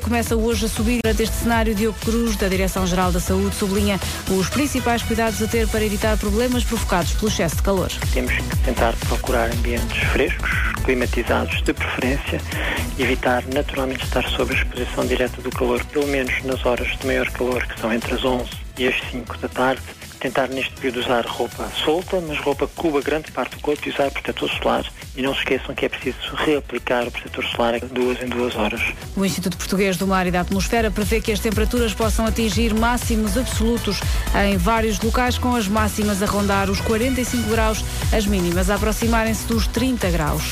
Começa hoje a subir deste cenário. Diogo Cruz, da Direção-Geral da Saúde, sublinha os principais cuidados a ter para evitar problemas provocados pelo excesso de calor. Temos que tentar procurar ambientes frescos, climatizados de preferência, evitar naturalmente estar sob a exposição direta do calor, pelo menos nas horas de maior calor, que são entre as 11 e as 5 da tarde tentar neste período usar roupa solta, mas roupa que cubra grande parte do corpo e usar protetor solar. E não se esqueçam que é preciso reaplicar o protetor solar de duas em duas horas. O Instituto Português do Mar e da Atmosfera prevê que as temperaturas possam atingir máximos absolutos em vários locais, com as máximas a rondar os 45 graus, as mínimas a aproximarem-se dos 30 graus.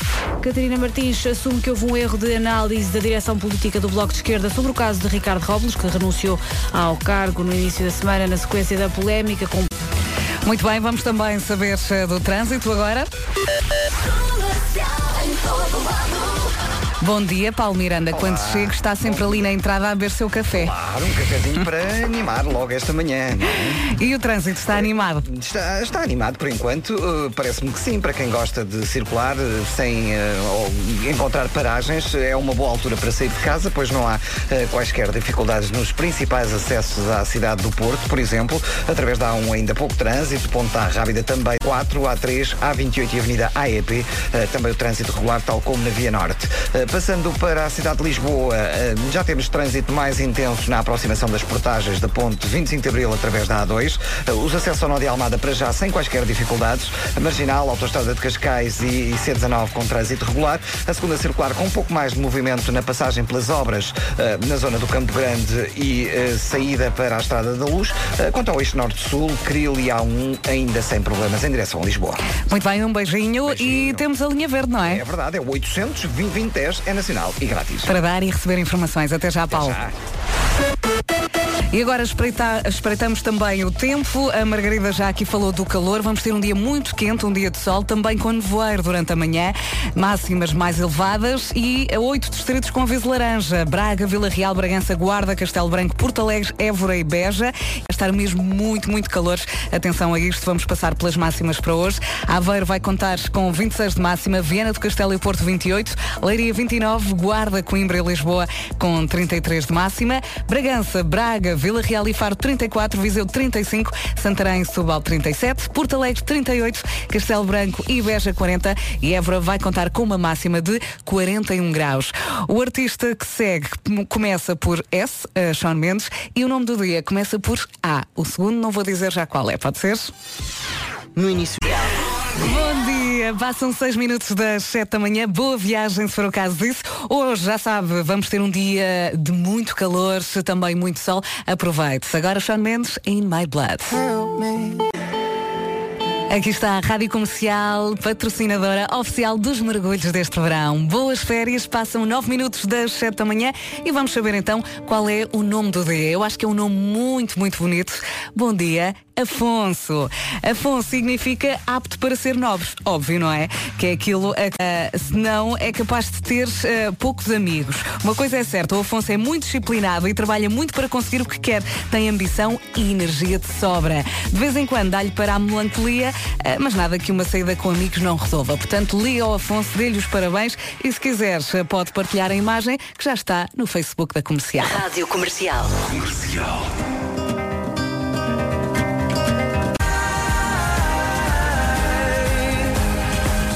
Catarina Martins assume que houve um erro de análise da direção política do Bloco de Esquerda sobre o caso de Ricardo Robles, que renunciou ao cargo no início da semana na sequência da polémica com muito bem, vamos também saber eh, do trânsito agora. down Bom dia, Paulo Miranda. Olá. Quando chego, está sempre ali na entrada a beber seu café. Claro, um cafezinho para animar logo esta manhã. é? E o trânsito está animado? Está, está animado por enquanto. Uh, Parece-me que sim, para quem gosta de circular uh, sem uh, encontrar paragens, é uma boa altura para sair de casa, pois não há quaisquer dificuldades nos principais acessos à cidade do Porto, por exemplo, através da A1 ainda pouco trânsito, Ponta Rábida também, 4, A3, A28 e Avenida AEP, também o trânsito regular, tal como na Via Norte. Passando para a cidade de Lisboa, uh, já temos trânsito mais intenso na aproximação das portagens da ponte 25 de Abril através da A2, Uh, os acessos ao Nó de Almada para já sem quaisquer dificuldades, a Marginal, Autostrada de Cascais e, e C19 com trânsito regular, a segunda circular com um pouco mais de movimento na passagem pelas obras uh, na zona do Campo Grande e saída para a Estrada da Luz. Quanto ao eixo norte-sul, Cril e A1 ainda sem problemas em direção a Lisboa. Muito bem, um beijinho, e temos a linha verde, não é? É verdade, é o 800 2010 é nacional e grátis. Para dar e receber informações. Até já, Paulo. já. E agora espreita- espreitamos também o tempo. A Margarida já aqui falou do calor. Vamos ter um dia muito quente, um dia de sol, também com nevoeiro durante a manhã. Máximas mais elevadas e oito distritos com aviso laranja. Braga, Vila Real, Bragança, Guarda, Castelo Branco, Porto Alegre, Évora e Beja. Vai estar mesmo muito, muito calor. Atenção a isto, vamos passar pelas máximas para hoje. Aveiro vai contar com 26 de máxima, Viana do Castelo e Porto 28, Leiria 29, Guarda, Coimbra e Lisboa com 33 de máxima, Bragança, Braga, Vila Real e Faro 34, Viseu 35, Santarém, Setúbal 37, Porto Alegre 38, Castelo Branco e Beja 40 e Évora vai contar com uma máxima de 41 graus. O artista que segue começa por S, eh, Sean Mendes, e o nome do dia começa por A. O segundo não vou dizer já qual é, pode ser? No início. Bom dia, passam seis minutos das sete da manhã, boa viagem se for o caso disso. Hoje, já sabe, vamos ter um dia de muito calor, também muito sol. Aproveite. Agora Sean Mendes, In My Blood. Aqui está a Rádio Comercial, patrocinadora oficial dos mergulhos deste verão. Boas férias, passam nove minutos das sete da manhã e vamos saber então qual é o nome do dia. Eu acho que é um nome muito, muito bonito. Bom dia, Afonso. Afonso significa apto para ser nobre. Óbvio, não é? Que é aquilo, uh, senão é capaz de ter uh, poucos amigos. Uma coisa é certa, o Afonso é muito disciplinado e trabalha muito para conseguir o que quer. Tem ambição e energia de sobra. De vez em quando dá-lhe para a melancolia, uh, mas nada que uma saída com amigos não resolva. Portanto, liga ao Afonso, dê-lhe os parabéns e se quiseres uh, pode partilhar a imagem que já está no Facebook da Comercial. Rádio Comercial.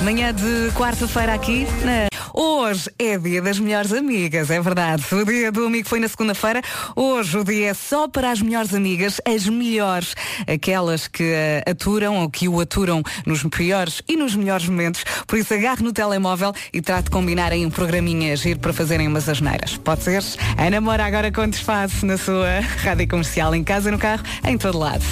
Manhã de quarta-feira aqui na... Hoje é dia das melhores amigas, é verdade. O dia do amigo foi na segunda-feira. Hoje o dia é só para as melhores amigas, as melhores, aquelas que eh, aturam ou que o aturam nos piores e nos melhores momentos. Por isso agarre no telemóvel e trate de combinar aí um programinha giro para fazerem umas asneiras. Pode ser? A namora agora com desfase na sua rádio comercial, em casa, no carro, em todo lado.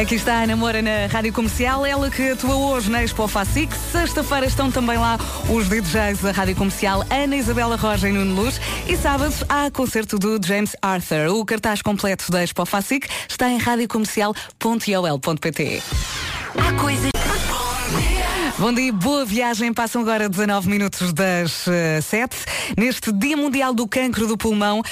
Aqui está a Namora na Rádio Comercial, ela que atua hoje na Expo Facic. Sexta-feira estão também lá os DJs da Rádio Comercial, Ana Isabela Roja e Nuno Luz. E sábado há concerto do James Arthur. O cartaz completo da Expo Facic está em radiocomercial.iol.pt. Há coisas. Bom dia, boa viagem. Passam agora 19 minutos das eh, 7. Neste Dia Mundial do Cancro do Pulmão,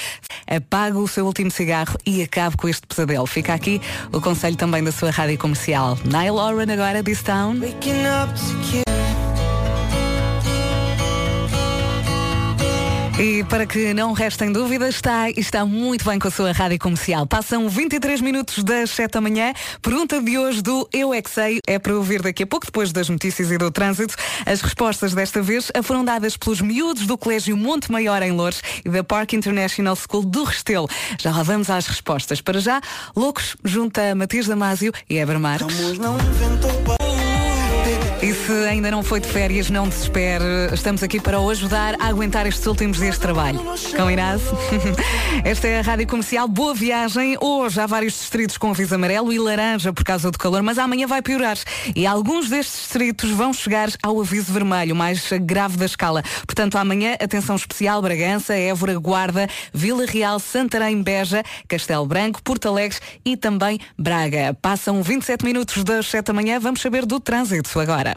apague o seu último cigarro e acabe com este pesadelo. Fica aqui o conselho também da sua rádio comercial. Nile Oren agora, This Town. E para que não restem dúvidas, está, está muito bem com a sua rádio comercial. Passam 23 minutos das 7 da manhã. Pergunta de hoje do Eu é que Sei é para ouvir daqui a pouco, depois das notícias e do trânsito. As respostas desta vez foram dadas pelos miúdos do Colégio Monte Maior em Lourdes e da Park International School do Restelo. Já lá vamos às respostas. Para já, Loucos junta Matias Damasio e Eber Marques. E se ainda não foi de férias, não desespere. Estamos aqui para o ajudar a aguentar estes últimos dias de trabalho. Combinado? Esta é a Rádio Comercial. Boa viagem. Hoje há vários distritos com aviso amarelo e laranja por causa do calor, mas amanhã vai piorar. E alguns destes distritos vão chegar ao aviso vermelho, mais grave da escala. Portanto, amanhã, atenção especial, Bragança, Évora, Guarda, Vila Real, Santarém, Beja, Castelo Branco, Porto Alegre e também Braga. Passam 27 minutos das 7 da manhã. Vamos saber do trânsito agora.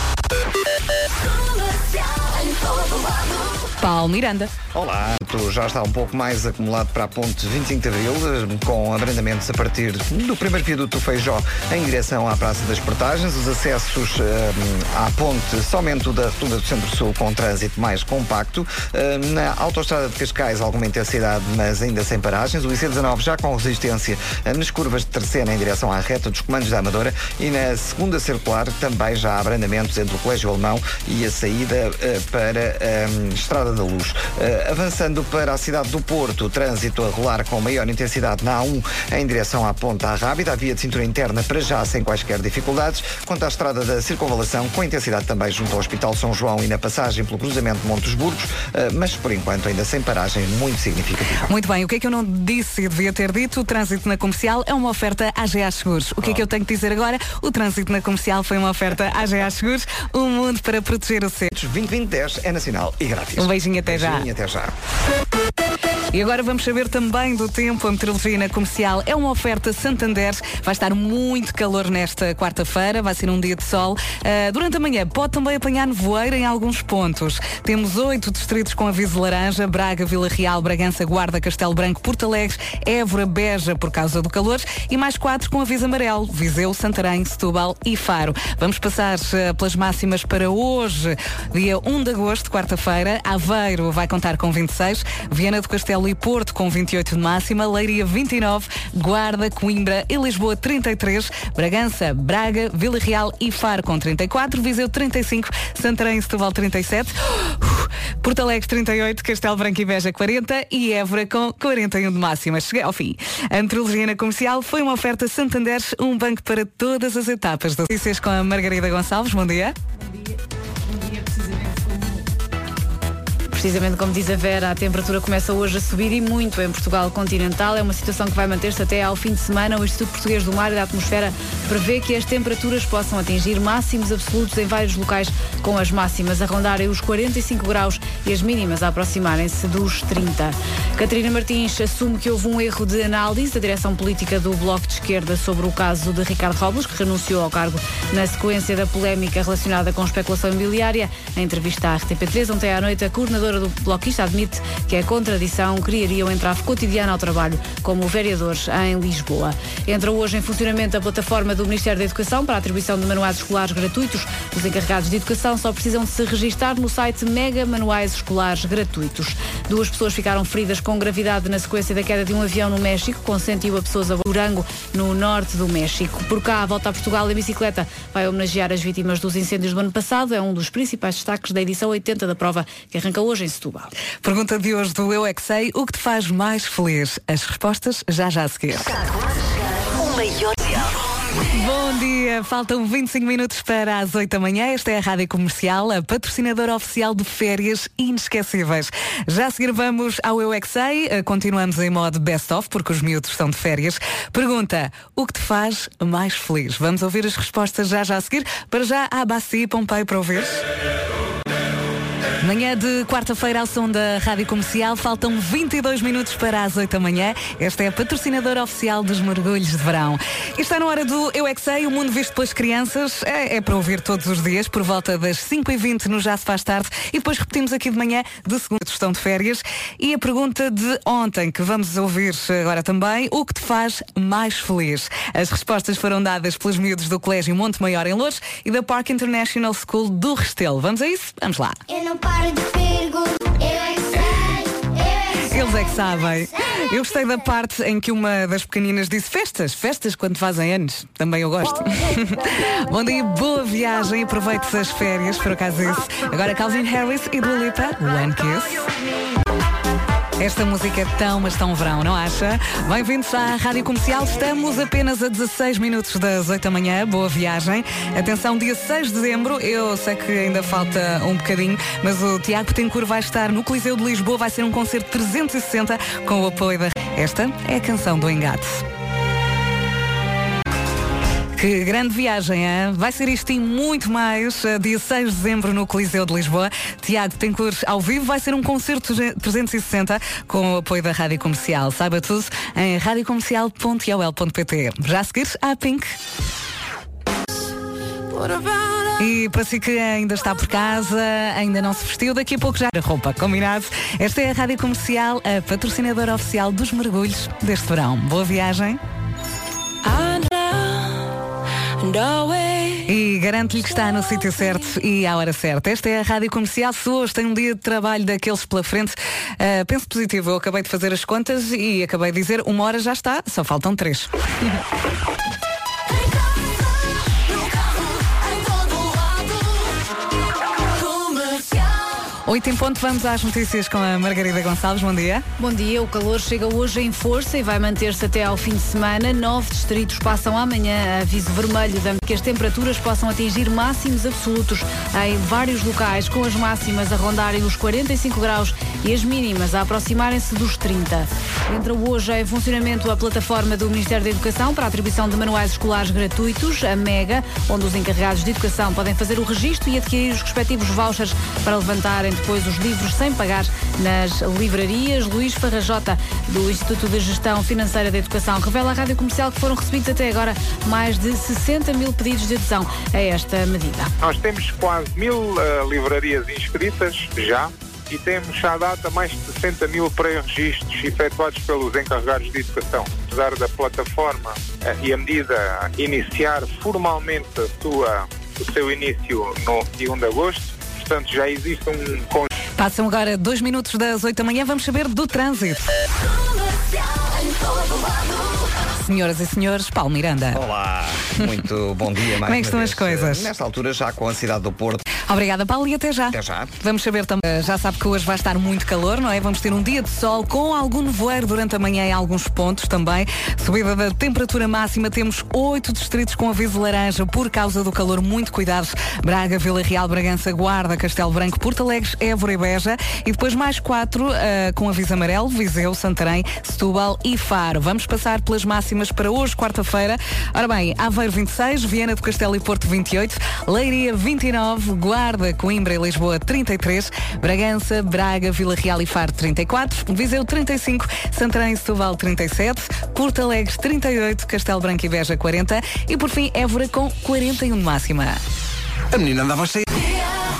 Paulo Miranda. Olá, já está um pouco mais acumulado para a ponte 25 de Abril, eh, com abrandamentos a partir do primeiro viaduto do Feijó em direção à Praça das Portagens. Os acessos eh, à ponte, somente o da Rotunda do Centro-Sul, com trânsito mais compacto. Eh, na autoestrada de Cascais, alguma intensidade, mas ainda sem paragens. O IC19 já com resistência nas curvas de terceira em direção à reta dos comandos da Amadora. E na segunda circular também já há abrandamentos entre o Colégio Alemão e a saída para eh, Estrada da Luz. Eh, avançando para a cidade do Porto, o trânsito a rolar com maior intensidade na A1 em direção à Ponta Rábida, a via de cintura interna para já sem quaisquer dificuldades, quanto à estrada da circunvalação, com intensidade também junto ao Hospital São João e na passagem pelo cruzamento de Montes Burgos, eh, mas por enquanto ainda sem paragem muito significativa. Muito bem, o que é que eu não disse e devia ter dito? O trânsito na comercial é uma oferta AGA Seguros. O que é que eu tenho que dizer agora? O trânsito na comercial foi uma oferta AGA Seguros, um mundo para proteger o seu. 2020 é nacional e grátis. Um beijinho até já. Beijinho até já. E agora vamos saber também do tempo. A meteorologia comercial é uma oferta Santander. Vai estar muito calor nesta quarta-feira, vai ser um dia de sol. Ah, durante a manhã pode também apanhar nevoeiro em alguns pontos. Temos oito distritos com aviso laranja: Braga, Vila Real, Bragança, Guarda, Castelo Branco, Porto Alegre, Évora, Beja por causa do calor e mais quatro com aviso amarelo: Viseu, Santarém, Setúbal e Faro. Vamos passar ah, pelas máximas para hoje, dia 1 de agosto, quarta-feira. Aveiro vai contar com 26, Viana do Castelo e Porto com 28 de máxima, Leiria 29, Guarda, Coimbra e Lisboa 33, Bragança, Braga, Vila Real e Faro com 34, Viseu 35, Santarém Setúbal 37, Porto Alegre 38, Castelo Branco e Beja 40 e Évora com 41 de máxima. Cheguei ao fim. A na comercial foi uma oferta Santander, um banco para todas as etapas. Notícias com a Margarida Gonçalves. Bom dia. Precisamente como diz a Vera, a temperatura começa hoje a subir e muito em Portugal continental. É uma situação que vai manter-se até ao fim de semana. O Instituto Português do Mar e da Atmosfera prevê que as temperaturas possam atingir máximos absolutos em vários locais, com as máximas a rondarem os 45 graus e as mínimas a aproximarem-se dos 30. Catarina Martins assume que houve um erro de análise da direção política do Bloco de Esquerda sobre o caso de Ricardo Robles, que renunciou ao cargo na sequência da polémica relacionada com especulação imobiliária. Em entrevista à RTP3, ontem à noite, a coordenadora do bloquista admite que a contradição criaria um entrave cotidiano ao trabalho, como vereadores em Lisboa. Entra hoje em funcionamento a plataforma do Ministério da Educação para a atribuição de manuais escolares gratuitos. Os encarregados de educação só precisam de se registar no site Mega Manuais Escolares Gratuitos. Duas pessoas ficaram feridas com gravidade na sequência da queda de um avião no México, com 101 pessoas a Durango, no norte do México. Por cá, a volta a Portugal em bicicleta vai homenagear as vítimas dos incêndios do ano passado. É um dos principais destaques da edição 80 da prova, que arranca hoje em Setúbal. Pergunta de hoje do Eu é que Sei, o que te faz mais feliz? As respostas já já a seguir. Bom dia, faltam 25 minutos para as 8 da manhã. Esta é a Rádio Comercial, a patrocinadora oficial de férias inesquecíveis. Já a seguir vamos ao Eu é. Eh, Continuamos em modo best-of, porque os miúdos estão de férias. Pergunta, o que te faz mais feliz? Vamos ouvir as respostas já já a seguir. Para já, a Baci Pompei para ouvir. Manhã de quarta-feira ao som da Rádio Comercial, faltam 22 minutos para as 8 da manhã. Esta é a patrocinadora oficial dos mergulhos de verão. E está na hora do Eu é que Sei, o mundo visto pelas crianças. É, é para ouvir todos os dias, por volta das 5h20 no Já se faz tarde. E depois repetimos aqui de manhã, de segunda, estão de férias. E a pergunta de ontem, que vamos ouvir agora também, o que te faz mais feliz? As respostas foram dadas pelos miúdos do Colégio Monte Maior em Lourdes e da Park International School do Restelo. Vamos a isso? Vamos lá. Eu não paro de perguntar. Eu é que sei, eu é que. Eles é que sabem. Eu gostei da parte em que uma das pequeninas disse festas, festas quando fazem anos. Também eu gosto. Bom dia, boa viagem, aproveite as férias, por acaso é isso. Agora Calvin Harris e Dua One Kiss. Esta música é tão, mas tão verão, não acha? Bem-vindos à Rádio Comercial. Estamos apenas a 16 minutos das 8 da manhã. Boa viagem. Atenção, dia 6 de dezembro. Eu sei que ainda falta um bocadinho, mas o Tiago Petencourt vai estar no Coliseu de Lisboa. Vai ser um concerto 360 com o apoio da... Esta é a canção do Engate. Que grande viagem, hein? Vai ser isto e muito mais. eh, Dia 6 de dezembro no Coliseu de Lisboa. Tiago Tencourt ao vivo. Vai ser um concerto 360 com o apoio da Rádio Comercial. Saiba tudo em radiocomercial.ol.pt. Já a seguir, a Pink. E para si que ainda está por casa, ainda não se vestiu, daqui a pouco já a roupa, combinado? Esta é a Rádio Comercial, a patrocinadora oficial dos mergulhos deste verão. Boa viagem. E garanto-lhe que está no sítio certo e à hora certa. Esta é a Rádio Comercial. Se hoje tem um dia de trabalho daqueles pela frente, ah, penso positivo. Eu acabei de fazer as contas e acabei de dizer uma hora já está, só faltam três. Oito em ponto, vamos às notícias com a Margarida Gonçalves. Bom dia. Bom dia, o calor chega hoje em força e vai manter-se até ao fim de semana. Nove distritos passam amanhã a aviso vermelho, dando que as temperaturas possam atingir máximos absolutos em vários locais, com as máximas a rondarem os 45 graus e as mínimas a aproximarem-se dos 30. Entra hoje em funcionamento a plataforma do Ministério da Educação para a atribuição de manuais escolares gratuitos, a MEGA, onde os encarregados de educação podem fazer o registro e adquirir os respectivos vouchers para levantarem depois os livros sem pagar nas livrarias. Luís Farrajota, do Instituto de Gestão Financeira da Educação, revela à Rádio Comercial que foram recebidos até agora mais de 60 mil pedidos de adesão a esta medida. Nós temos quase mil eh, livrarias inscritas já e temos à data mais de 60 mil pré-registros efetuados pelos encarregados de educação. Apesar da plataforma eh, e a medida iniciar formalmente a sua, o seu início no 1 de agosto, portanto já existe um conjunto Passam agora dois minutos das oito da manhã. Vamos saber do trânsito. Senhoras e senhores, Paulo Miranda. Olá, muito bom dia mais Como é que estão as vez. coisas? Nesta altura já com a cidade do Porto. Obrigada, Paulo, e até já. Até já. Vamos saber também, já sabe que hoje vai estar muito calor, não é? Vamos ter um dia de sol com algum nevoeiro durante a manhã em alguns pontos também. Subida da temperatura máxima, temos oito distritos com aviso laranja por causa do calor. Muito cuidado. Braga, Vila Real, Bragança, Guarda, Castelo Branco, Porto Alegre, Évora e Beja. E depois mais quatro ah, com aviso amarelo, Viseu, Santarém, Setúbal e Faro. Vamos passar pelas máximas para hoje, quarta-feira. Ora bem, Aveiro 26, Viana do Castelo e Porto 28, Leiria 29, Guarda, Coimbra e Lisboa 33, Bragança, Braga, Vila Real e Faro 34, Viseu 35, Santarém e Setúbal 37, Porto Alegre 38, Castelo Branco e Beja 40 e por fim Évora com 41 de máxima. A menina andava cheia.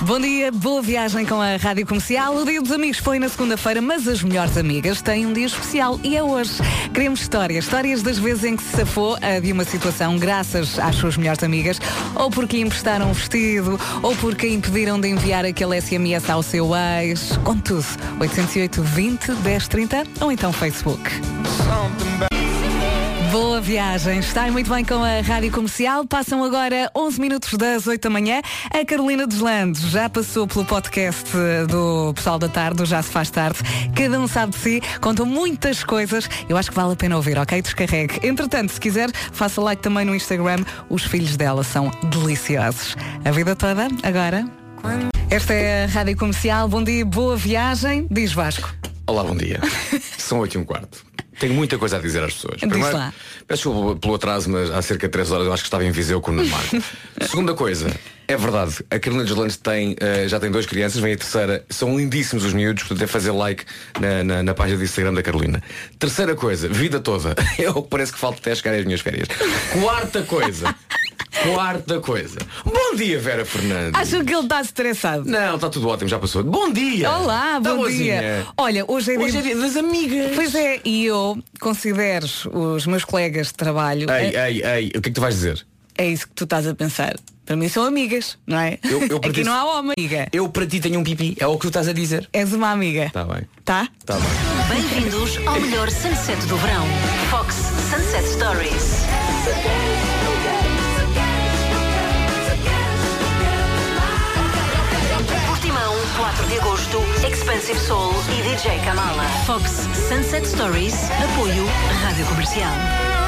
Bom dia, boa viagem com a Rádio Comercial. O Dia dos Amigos foi na segunda-feira, mas as melhores amigas têm um dia especial e é hoje. Queremos histórias, histórias das vezes em que se safou de uma situação graças às suas melhores amigas, ou porque lhe emprestaram um vestido, ou porque impediram de enviar aquele SMS ao seu ex. Com tudo, 808 20 10 30 ou então Facebook. Boa viagem, está muito bem com a Rádio Comercial. Passam agora 11 minutos das 8 da manhã. A Carolina Deslandes já passou pelo podcast eh, do Pessoal da Tarde, Já Se Faz Tarde. Cada um sabe de si, contam muitas coisas. Eu acho que vale a pena ouvir, ok? Descarregue. Entretanto, se quiser, faça like também no Instagram. Os filhos dela são deliciosos. A vida toda, agora. Esta é a Rádio Comercial. Bom dia, boa viagem. Diz Vasco. Olá, bom dia. São 8 e um quarto. Tenho muita coisa a dizer às pessoas. Lá. peço desculpa pelo atraso, mas há cerca de 3 horas eu acho que estava em Viseu com o Marco. Segunda coisa, é verdade, a Carolina Deslandes tem, eh, já tem duas crianças, vem a terceira, são lindíssimos os miúdos, portanto é fazer like na, na, na página do Instagram da Carolina. Terceira coisa, vida toda. É que parece que falta até chegar às minhas férias. Quarta coisa. Quarta coisa. Bom dia, Vera Fernandes. Acho que ele está estressado. Não, está tudo ótimo, já passou. Bom dia! Olá, Tá bom boazinha? dia. Olha, hoje é Hoje é dia... das amigas. Pois é, e eu considero os meus colegas de trabalho Ei, ei, ei, o que é que tu vais dizer? é isso que tu estás a pensar. Para mim são amigas, não é? Eu- eu Aqui pertenço- não há homem. Amiga. Eu para ti tenho um pipi, é o que tu estás a dizer. És uma amiga. Está bem. Tá? Está bem. Bem-vindos ao melhor sunset do verão. Fox Sunset Stories. 4 de agosto, Expensive Soul e DJ Kamala. Fox Sunset Stories, apoio Rádio Comercial.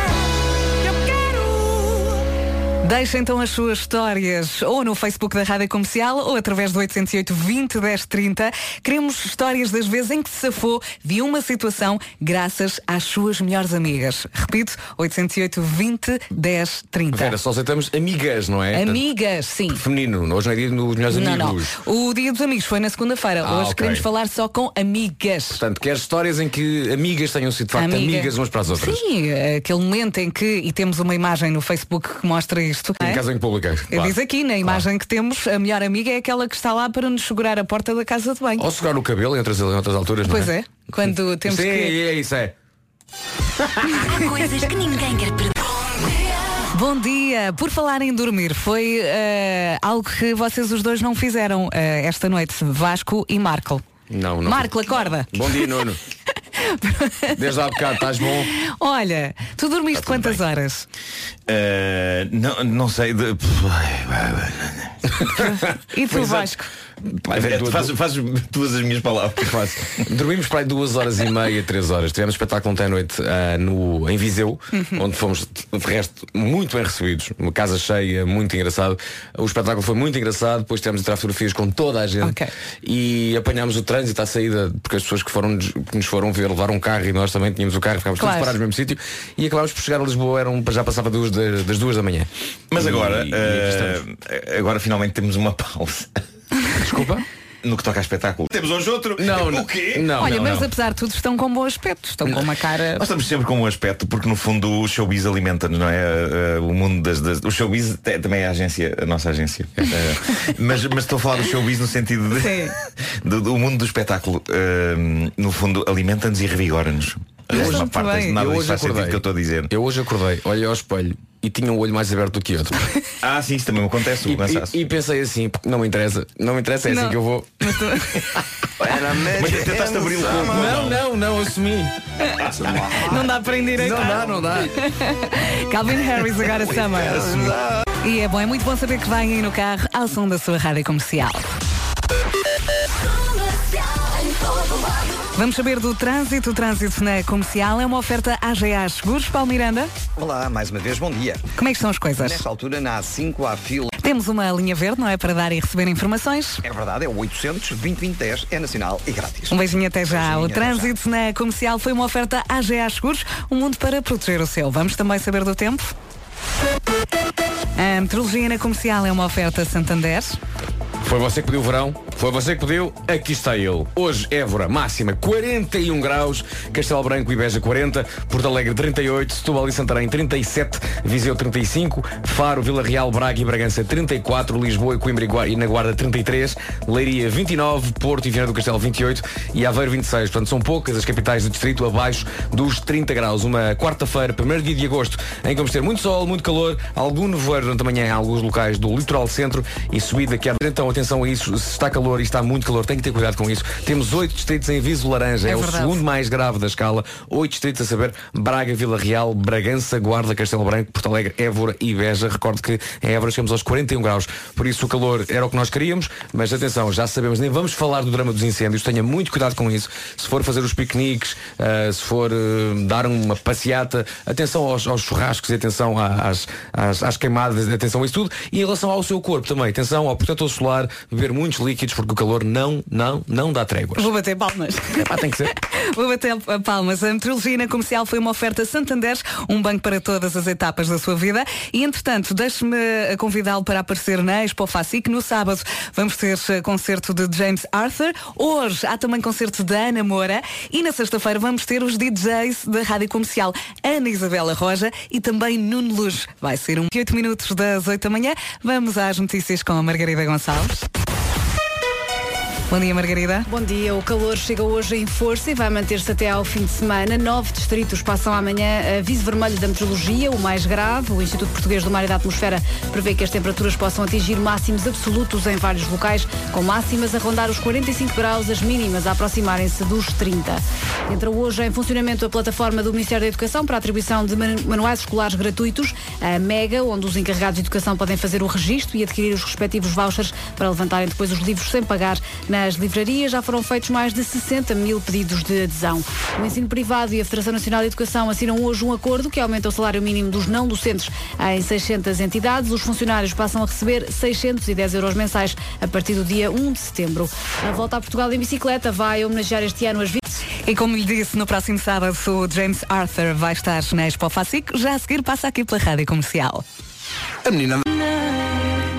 Deixa então as suas histórias ou no Facebook da Rádio Comercial ou através do 808 20 10 30. Queremos histórias das vezes em que se safou de uma situação graças às suas melhores amigas. Repito, 808 20 10 30. Vera, só aceitamos amigas, não é? Amigas, sim. Feminino, hoje não é dia dos melhores Não, não. amigos. O dia dos amigos foi na segunda-feira. Ah, Hoje ok. queremos falar só com amigas. Portanto, quer histórias em que amigas tenham sido de facto Amiga. amigas umas para as outras. Sim, aquele momento em que, e temos uma imagem no Facebook que mostra isto. Em é? casa em pública. claro. Diz aqui, na imagem que temos, a melhor amiga é aquela que está lá para nos segurar a porta da casa de banho. Ou segurar o cabelo em outras, em outras alturas, Pois não é? é, quando temos Sim, que. é isso, é. Há coisas que ninguém quer perder. Bom dia! Por falar em dormir, foi eh, algo que vocês os dois não fizeram eh, esta noite, Vasco e Marco. Não, não. Marco, acorda! Bom dia, Nuno. Desde há bocado, estás bom? Olha, tu dormiste quantas horas? Eh, não, não sei. De... E tu, é. Vasco? Tu- fazes, fazes tuas as minhas palavras. Quase. Dormimos para aí duas horas e meia, três horas. Tivemos espetáculo ontem à noite ah, no, em Viseu, Uhum. onde fomos, de resto, muito bem recebidos. Uma casa cheia, muito engraçado. O espetáculo foi muito engraçado. Depois tivemos a tirar fotografias com toda a gente. Ok. E apanhámos o trânsito à saída, porque as pessoas que, foram, que nos foram ver levaram um carro e nós também tínhamos o carro, ficámos Claro. todos parados no mesmo sítio. E acabámos por chegar a Lisboa, eram, já passava duas, das, das duas da manhã. Mas E- agora, e estamos. agora finalmente temos uma pausa. Desculpa? No que toca a espetáculo. Temos hoje outro. Não, o quê? Não, Olha, não, mas não. apesar de tudo estão com bom aspecto, estão com uma cara. Nós estamos sempre com um aspecto, porque no fundo o showbiz alimenta-nos, não é? Eh, o mundo das, das- O showbiz é- também é a agência, a nossa agência. Eh, mas, mas estou a falar do showbiz no sentido de. Sim. do, do mundo do espetáculo. Eh, no fundo, alimenta-nos e revigora-nos. Bastante Uma parte bem. nada Eu hoje sentido acordei. que eu estou a dizer. Eu hoje acordei, olhei ao espelho e tinha um olho mais aberto do que outro. Ah, sim, isso também me acontece, o E, cansaço. e- e pensei assim, porque não me interessa, não me interessa, é Não. assim que eu vou. Mas tu- Mas tentaste abrir o corpo. Não, não, não, assumi. Não dá para endireitar. Não dá, não dá. Calvin Harris agora Summer. E é bom, é muito bom saber que vêm aí no carro ao som da sua rádio comercial. Vamos saber do trânsito. O trânsito na comercial é uma oferta AGA Seguros. Paulo Miranda, Olá, mais uma vez, bom dia. como é que estão as coisas? Nesta altura, na A5, há fila. Temos uma linha verde, não é? Para dar e receber informações. É verdade, é o 800 2010 é nacional e grátis. Um beijinho até já. Beijinho, o até trânsito na comercial foi uma oferta AGA Seguros, um mundo para proteger o seu. Vamos também saber do tempo? A meteorologia na comercial é uma oferta Santander. Foi você que pediu o verão, foi você que pediu, aqui está ele. Hoje, Évora, máxima 41 graus, Castelo Branco e Beja 40, Porto Alegre 38, Setúbal e Santarém 37, Viseu 35, Faro, Vila Real, Braga e Bragança 34, Lisboa, Coimbra e Gua- e na Guarda 33, Leiria 29, Porto e Viana do Castelo 28 e Aveiro 26. Portanto, são poucas as capitais do distrito abaixo dos 30 graus. Uma quarta-feira, primeiro dia de agosto, em que vamos ter muito sol, muito calor, algum nevoeiro durante a manhã em alguns locais do litoral centro e subida que há. Então, atenção a isso, se está calor e está muito calor, tem que ter cuidado com isso. Temos oito distritos em aviso laranja, É é, o segundo mais grave da escala. Oito distritos a saber, Braga, Vila Real, Bragança, Guarda, Castelo Branco, Porto Alegre, Évora e Beja. Recordo que em Évora chegamos aos 41 graus, por isso o calor era o que nós queríamos, mas atenção, já sabemos, nem vamos falar do drama dos incêndios, tenha muito cuidado com isso. Se for fazer os piqueniques, ah, se for ah, dar uma passeata, atenção aos, aos churrascos e atenção às, às, às queimadas, atenção a isso tudo. E em relação ao seu corpo também, atenção ao protetor solar, beber muitos líquidos, porque o calor não, não, não dá tréguas. Vou bater palmas. Epá, tem que ser. Vou bater palmas. A meteorologia na comercial foi uma oferta Santander, um banco para todas as etapas da sua vida. E, entretanto, deixe-me convidá-lo para aparecer na Expo Facic. No sábado vamos ter eh, concerto de James Arthur. Hoje há também concerto da Ana Moura. E na sexta-feira vamos ter os DJs da Rádio Comercial, Ana Isabela Roja e também Nuno Luz. Vai ser um 8 minutos das 8 da manhã. Vamos às notícias com a Margarida Gonçalves. Bom dia, Margarida. Bom dia. O calor chega hoje em força e vai manter-se até ao fim de semana. Nove distritos passam amanhã aviso vermelho da meteorologia, o mais grave. O Instituto Português do Mar e da Atmosfera prevê que as temperaturas possam atingir máximos absolutos em vários locais, com máximas a rondar os 45 graus, as mínimas a aproximarem-se dos 30. Entra hoje em funcionamento a plataforma do Ministério da Educação para a atribuição de man- manuais escolares gratuitos, a Mega, onde os encarregados de educação podem fazer o registro e adquirir os respectivos vouchers para levantarem depois os livros sem pagar nas livrarias. Já foram feitos mais de 60 mil pedidos de adesão. O ensino privado e a Federação Nacional de Educação assinam hoje um acordo que aumenta o salário mínimo dos não docentes em 600 entidades. Os funcionários passam a receber 610 euros mensais a partir do dia 1 de setembro. A volta a Portugal em bicicleta vai homenagear este ano as vítimas. E como lhe disse, no próximo sábado o James Arthur vai estar na Expo Facic. Já a seguir passa aqui pela Rádio Comercial. A menina.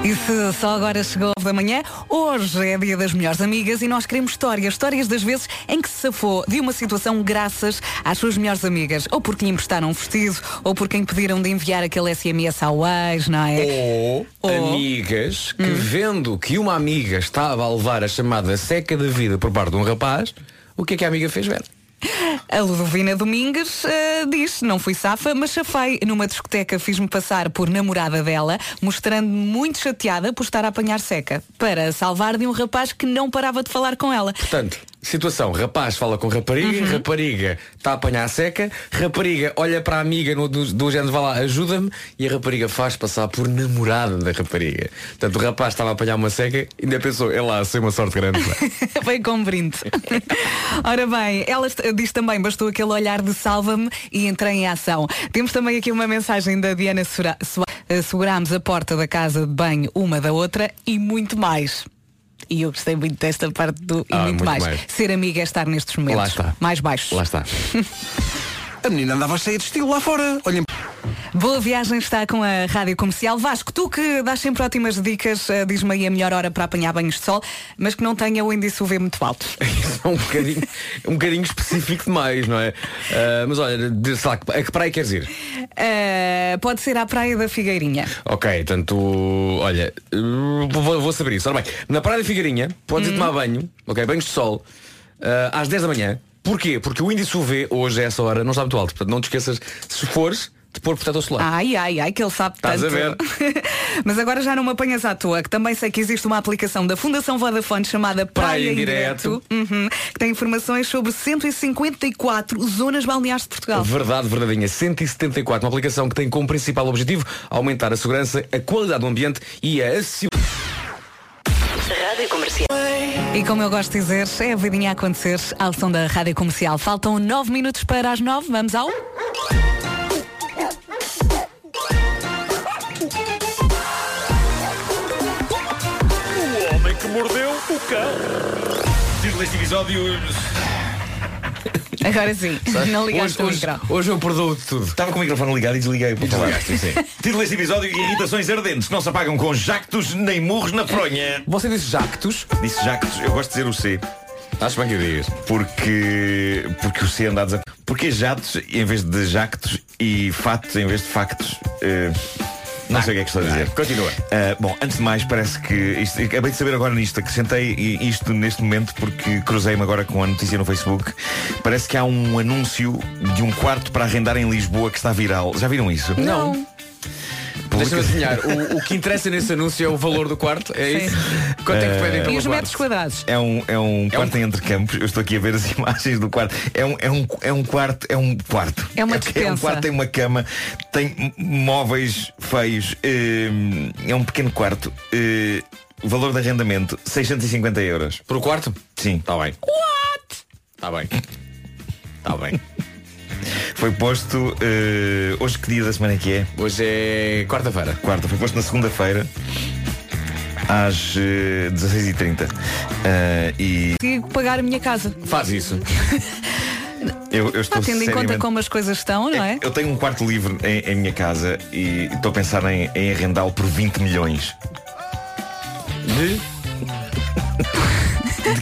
E se só agora chegou da manhã, hoje é dia das melhores amigas e nós queremos histórias, histórias das vezes em que se safou de uma situação graças às suas melhores amigas, ou porque lhe emprestaram um vestido, ou porque impediram de enviar aquele SMS ao ex, não é? Ou Ou- amigas que vendo que uma amiga estava a levar a chamada seca da vida por parte de um rapaz, o que é que a amiga fez, Vera? A Ludovina Domingues eh, diz, não fui safa, mas chafei numa discoteca, fiz-me passar por namorada dela, mostrando-me muito chateada por estar a apanhar seca, para salvar de um rapaz que não parava de falar com ela. Portanto, situação, rapaz fala com rapariga, rapariga está a apanhar a seca, rapariga olha para a amiga no, do, do género, vai lá, ajuda-me, e a rapariga faz passar por namorada da rapariga. Portanto, o rapaz estava a apanhar uma seca e ainda pensou, é lá, sei uma sorte grande. pá." Foi com um brinde. Ora bem, ela diz também, bastou aquele olhar de salva-me e entrei em ação. Temos também aqui uma mensagem da Diana Sura- Soa- eh, Segurámos a porta da casa de banho uma da outra e muito mais. E eu gostei muito desta parte do e Ah, muito, muito mais. mais. Ser amiga é estar nestes momentos. Lá está. Mais baixos. lá está. A menina andava cheia de estilo lá fora. Olhem. Boa viagem está com a Rádio Comercial. Vasco, tu que dás sempre ótimas dicas, eh, diz-me aí a melhor hora para apanhar banhos de sol, mas que não tenha o índice UV muito alto. Isso é um bocadinho, um bocadinho específico demais, não é? Ah, mas olha, sei lá, a que praia queres ir? Eh, pode ser à Praia da Figueirinha. Ok, tanto, olha, uh, vou, vou saber isso. Ora bem, na Praia da Figueirinha, podes ir tomar banho, ok, banhos de sol, uh, às 10 da manhã. Porquê? Porque o índice UV hoje a essa hora não está muito alto. Portanto, não te esqueças, se fores, de pôr protetor solar. Ai, ai, ai, que ele sabe Estás tanto. a ver? Mas agora já não me apanhas à toa, que também sei que existe uma aplicação da Fundação Vodafone chamada Praia, Praia em Direto. uhum, que tem informações sobre 154 zonas balneares de Portugal. Verdade, verdadeinha. 174, uma aplicação que tem como principal objetivo aumentar a segurança, a qualidade do ambiente e a acessibilidade. Rádio Comercial. E como eu gosto de dizer, é a vidinha a acontecer ao som da Rádio Comercial. Faltam 9 minutos para as 9, vamos ao... cão. Título deste episódio. Agora sim, não ligaste o hoje, micro. hoje eu perdoo tudo. Estava com o microfone ligado e desliguei para falar. Título deste episódio: Irritações ardentes que não se apagam com jactos nem murros na fronha. Você disse jactos? Disse jactos, eu gosto de dizer o C. Acho bem que digas. Porque, porque o C anda a desap... Porque jatos em vez de jactos e fatos em vez de factos. eh, não sei o que é que estou a dizer. Continua. Uh, bom, antes de mais, parece que. Isto, acabei de saber agora nisto, acrescentei isto neste momento porque cruzei-me agora com a notícia no Facebook. Parece que há um anúncio de um quarto para arrendar em Lisboa que está viral. Já viram isso? Não. Deixa-me adivinhar. O, o que interessa nesse anúncio é o valor do quarto? É Sim. isso? Quanto é que pedem E pelo os quarto? metros quadrados? É um, é um quarto em entrecampos. Eu estou aqui a ver as imagens do quarto. É um, é um, é um quarto. É um quarto. É uma É um despensa. quarto, tem uma cama, tem móveis feios. hum, É um pequeno quarto. eh, O valor de arrendamento, 650 euros. Por quarto? Sim. Está bem. What? Está bem. Está bem. Foi posto eh, hoje que dia da semana é que é? Hoje é quarta-feira. Quarta, foi posto na segunda-feira às eh, 16h30 Eh, e Consigo pagar a minha casa. Faz isso. eu, eu estou Ah, tendo em conta seriamente- como as coisas estão, não é? Eu tenho um quarto livre em, em minha casa e estou a pensar em, em arrendá-lo por 20 milhões. De?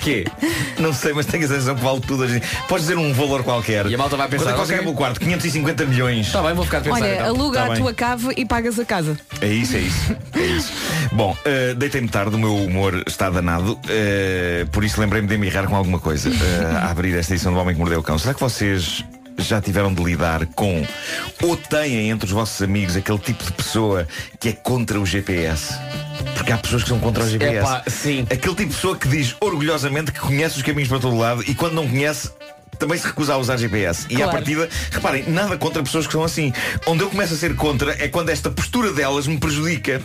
De quê? Não sei, mas tenho a sensação que vale tudo hoje. Podes dizer um valor qualquer. E a malta vai pensar, Quanto é que acaba o quarto? 550 milhões. Está bem, vou ficar a pensar Olha, então. aluga Tá a bem. tua cave e pagas a casa. É isso, é isso. É isso. Bom, eh, deitei-me tarde, o meu humor está danado, eh, por isso lembrei-me de embirrar com alguma coisa eh, a abrir esta edição do Homem que Mordeu o Cão. Será que vocês já tiveram de lidar com ou têm entre os vossos amigos aquele tipo de pessoa que é contra o GPS? Porque há pessoas que são contra o GPS. Epá, sim. Aquele tipo de pessoa que diz orgulhosamente que conhece os caminhos para todo lado e quando não conhece também se recusa a usar GPS. E à Claro. partida, reparem, nada contra pessoas que são assim. Onde eu começo a ser contra é quando esta postura delas me prejudica.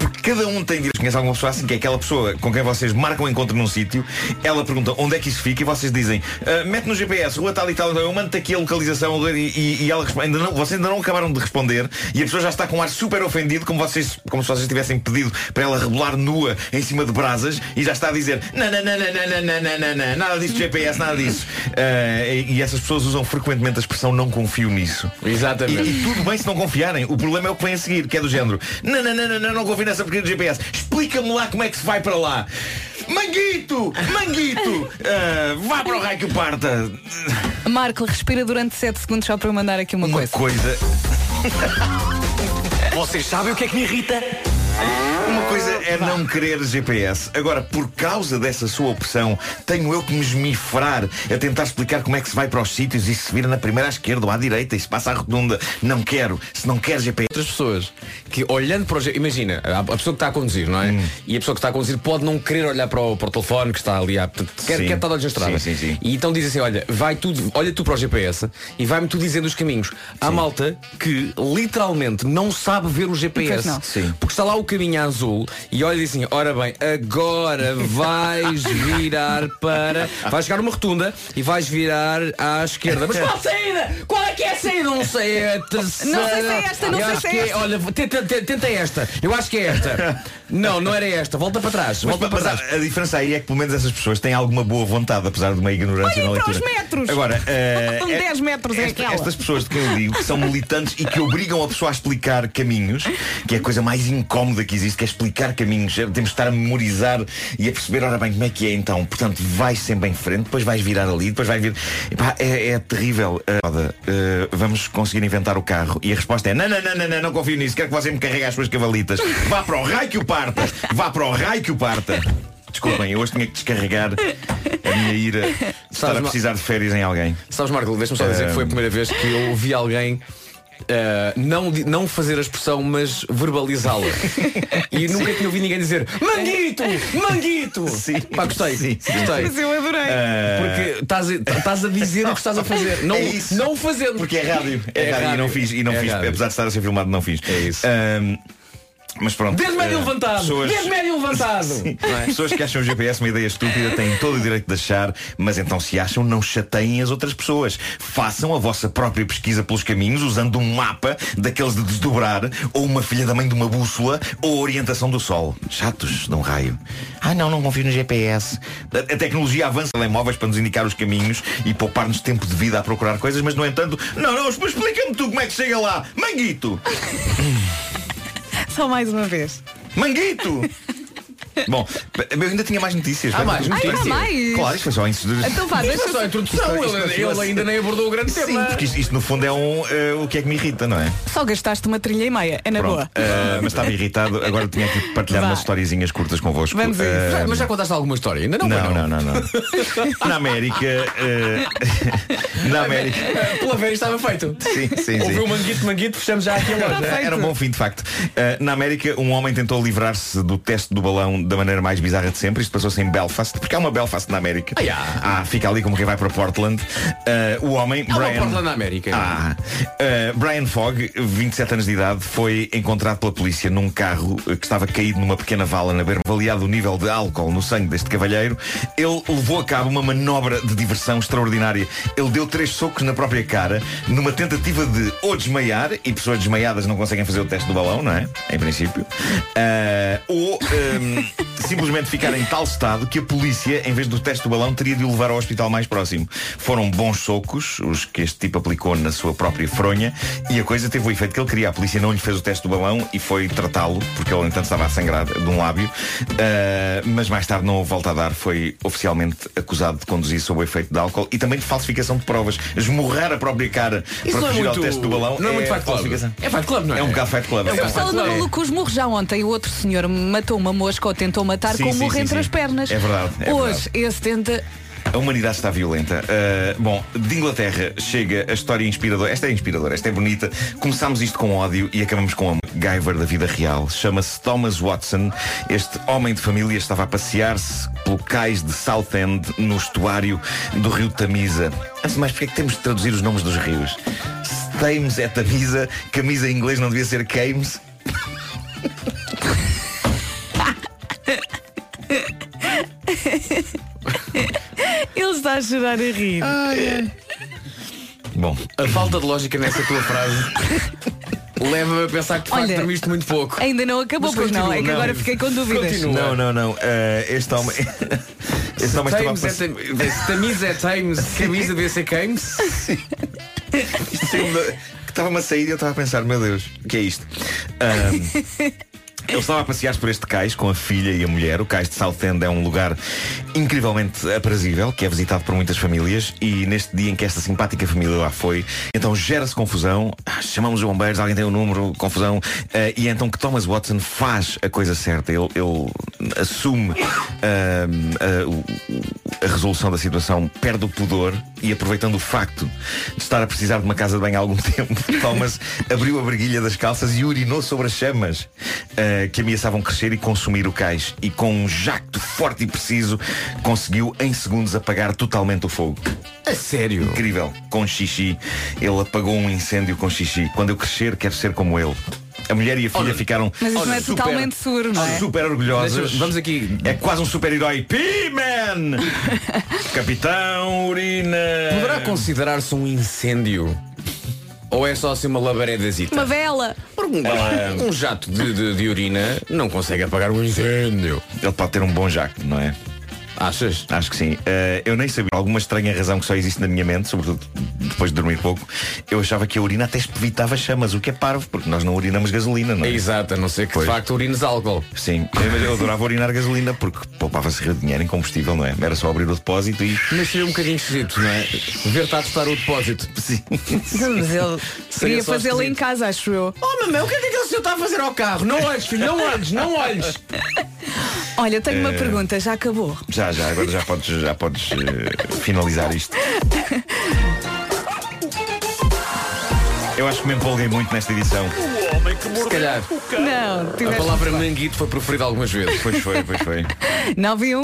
Porque cada um tem direito. Conhece alguma pessoa assim, que é aquela pessoa com quem vocês marcam um encontro num sítio, ela pergunta onde é que isso fica e vocês dizem, "Ah, mete no GPS, rua tal e tal, então eu mando-te aqui a localização e, e- e ela responde, ainda não, vocês ainda não acabaram de responder e a pessoa já está com um ar super ofendido, como, vocês, como se vocês tivessem pedido para ela rebolar nua em cima de brasas e já está a dizer, não, não, não, não, não, não, não, não, nada disso GPS, nada disso. Ah, e, e essas pessoas usam frequentemente a expressão não confio nisso. Exatamente. E, e tudo bem se não confiarem. O problema é o que vem a seguir, que é do género. Não, não, não, não, não, não confio nessa porcaria do GPS. Explica-me lá como é que se vai para lá. Manguito! Manguito! Ah, vá para o raio que o parta! Marco, respira durante 7 segundos só para eu mandar aqui uma, Uma coisa. coisa. Vocês sabem o que é que me irrita? Uma coisa é não querer GPS. Agora, por causa dessa sua opção, tenho eu que me esmifrar a tentar explicar como é que se vai para os sítios e se vira na primeira à esquerda ou à direita e se passa à rotunda. Não quero. Se não quer GPS. Outras pessoas que olhando para o G- imagina, a a pessoa que está a conduzir, não é? Hum. E a pessoa que está a conduzir pode não querer olhar para o, para o telefone que está ali à, portanto, quer, Sim. quer estar de olhos na estrada. Sim, sim, sim. E então diz assim, olha, vai tudo, olha tu para o GPS e vai-me tu dizendo os caminhos. Há malta que literalmente não sabe ver o GPS. Pois não. Sim. Porque está lá o caminho azul e olha e diz assim, ora bem, agora vais virar para. Vais chegar numa rotunda e vais virar à esquerda. Mas qual saída? Qual é que é a saída? Não sei, é a terceira. Não sei se é esta, não Eu sei se é que esta. Olha, tenta, tenta, tenta esta. Eu acho que é esta. Não, não era esta. Volta para trás. Mas, Volta para mas trás. a, a diferença aí é que pelo menos essas pessoas têm alguma boa vontade, apesar de uma ignorância Olhem na para os leitura. metros. Agora, eh, São é- 10 metros, é esta- aquela. Estas pessoas de quem eu digo que são militantes e que obrigam a pessoa a explicar caminhos, que é a coisa mais incómoda que existe, que é explicar caminhos. Temos de estar a memorizar e a perceber, ora bem, como é que é então. Portanto, vais sempre em frente, depois vais virar ali, depois vais vir. Epá, é, é terrível. Eh, Roda, eh, vamos conseguir inventar o carro. E a resposta é: não, não, não, não, não, não confio nisso, quero que você me carregue as suas cavalitas. Vá para o raio que o parta! Vá para o raio que o parta! Desculpem, eu hoje tinha que descarregar a minha ira de estar a precisar de férias em alguém. Sabes, Marco, deixa-me só dizer que foi a Ehm. primeira vez que eu ouvi alguém. Eh, não, não fazer a expressão, mas verbalizá-la. e nunca tinha ouvido ninguém dizer Manguito! Manguito! Sim, Pá, gostei. sim, sim. gostei. Mas eu adorei. Porque estás a, dizer o que estás a fazer. Não, É não fazendo. Porque é rádio. É, É rádio, e rádio. não fiz, e não É fiz rádio. apesar de estar a ser filmado, não fiz. É isso. Ahm, mas pronto. Dedo médio eh, levantado! pessoas- Dedo médio levantado! Sim. Não é? Pessoas que acham o GPS uma ideia estúpida têm todo o direito de achar, mas então se acham, não chateiem as outras pessoas. Façam a vossa própria pesquisa pelos caminhos usando um mapa daqueles de desdobrar, ou uma filha da mãe de uma bússola, ou a orientação do sol. Chatos de um raio. Ah não, não confio no GPS. A, a tecnologia avança telemóveis para nos indicar os caminhos e poupar-nos tempo de vida a procurar coisas, mas no entanto, não, não, explica-me tu como é que chega lá. Manguito! Só mais uma vez. Manguito! Bom, eu ainda tinha mais notícias. Há mais Ai, notícias. há mais. Claro, isto foi só isso. Então vá, Isto deixa é só a introdução. Isto- Ele, ele ainda nem abordou o grande Sim, tema. porque isto, isto, no fundo é um eh, o que é que me irrita, não é? Só gastaste uma trilha e meia. É na Pronto. boa. Eh, mas estava irritado, agora tinha que partilhar Vá. umas historiezinhas curtas convosco. Vamos a Já- mas já contaste alguma história? Ainda não, não, pois não, não, não. Na América. eh, na América. Pela vez estava feito. Sim, sim, sim. Ouviu manguito, manguito, fechamos já aqui a loja. Era um bom fim, de facto. Uh, na América, um homem tentou livrar-se do teste do balão da maneira mais bizarra de sempre. Isto passou-se em Belfast, porque há uma Belfast na América. Ah, já. Ah, fica ali como quem vai para Portland. Uh, o homem, Há Brian. Portland na América. Ah, uh, Brian Fogg, 27 anos de idade, foi encontrado pela polícia num carro que estava caído numa pequena vala na beira. Avaliado o nível de álcool no sangue deste cavalheiro, ele levou a cabo uma manobra de diversão extraordinária. Ele deu três socos na própria cara, numa tentativa de ou desmaiar, e pessoas desmaiadas não conseguem fazer o teste do balão, não é? Em princípio. Uh, ou um, simplesmente ficar em tal estado que a polícia, em vez do teste do balão, teria de o levar ao hospital mais próximo. Foram bons socos, os que este tipo aplicou na sua própria fronha, e a coisa teve o efeito que ele queria. A polícia não lhe fez o teste do balão e foi tratá-lo, porque ele, entanto, estava a sangrar de um lábio. Uh, mas mais tarde não houve volta a dar. Foi oficialmente acusado de conduzir sob o efeito de álcool e também de falsificação de provas. Esmurrar a própria cara Isso para é fugir ao muito- teste do balão não é muito Fight Club. falsificação. É Fight Club, não é? É um bocado Fight Club. Eu É um estava Fight Club. maluco murros já ontem. O outro senhor matou uma mosca ou tentou matar Sim, com murro sim, entre as pernas. É verdade, é Hoje, esse tenta. A humanidade está violenta. Uh, bom, de Inglaterra chega a história inspiradora. Esta é inspiradora, esta é bonita. Começámos isto com ódio e acabamos com amor. Guyver da vida real. Chama-se Thomas Watson. Este homem de família estava a passear-se pelo cais de Southend, no estuário do rio Tamisa. Antes de mais, porque é que temos de traduzir os nomes dos rios? Se Thames é Tamisa, camisa em inglês não devia ser Cames. Ele está a chorar a rir. Bom, A falta de lógica nessa tua frase leva-me a pensar que de facto Olha, dormiste muito pouco. Ainda não acabou, Mas pois não. É que não. agora fiquei com dúvidas. Continua. não, não, não. Uh, este homem. este homem estava a Tames é passear. Tam- Tamisa é Tames, camisa devia ser Cames. Isto estava-me a sair e eu estava a pensar, meu Deus, o que é isto? Ahm, ele estava a passear por este cais com a filha e a mulher. O cais de Southend é um lugar incrivelmente aprazível, que é visitado por muitas famílias. E neste dia em que esta simpática família lá foi, então gera-se confusão. Ah, Chamamos os bombeiros, alguém tem o número, confusão. Ah, e é então que Thomas Watson faz a coisa certa. Ele, ele assume a- o- a resolução da situação, perde o pudor e aproveitando o facto de estar a precisar de uma casa de banho há algum tempo, Thomas abriu a briguilha das calças e urinou sobre as chamas ah, que ameaçavam crescer e consumir o cais. E com um jacto forte e preciso conseguiu em segundos apagar totalmente o fogo. A sério? Incrível. Com xixi. Ele apagou um incêndio com xixi. Quando eu crescer, quero ser como ele. A mulher e a filha Olha, ficaram Mas isso não é super- totalmente seguro, não é? super orgulhosas. Deixa- vamos aqui. É quase um super-herói. P-Man! Capitão Urina! Poderá considerar-se um incêndio? Ou é só assim uma labaredazita? Uma vela. Porque um, um jato de, de- de urina não consegue apagar um incêndio. Ele pode ter um bom jacto, não é? Achas? Acho que sim. Eh, eu nem sabia. Alguma estranha razão que só existe na minha mente, sobretudo depois de dormir pouco. Eu achava que a urina até evitava chamas, o que é parvo, porque nós não urinamos gasolina, não é? Exato, a não ser que Pois. de facto urines álcool. Sim, eu, eu adorava urinar gasolina porque poupava-se dinheiro em combustível, não é? Era só abrir o depósito e. Mas seria um bocadinho esquisito, não é? Ver-te a testar o depósito. Sim. Mas ele Seria queria fazê-lo em casa, acho eu. Oh mamãe, o que é que aquele senhor está a fazer ao carro? Não olhes, filho, não olhes, não olhes. Olha, tenho Eh, uma pergunta, já acabou. Já, já, agora já podes, já podes eh, finalizar isto. Eu acho que me empolguei muito nesta edição. Se calhar. Não, A tiveste. palavra manguito foi proferida algumas vezes. Pois foi, pois foi. 9 e 1.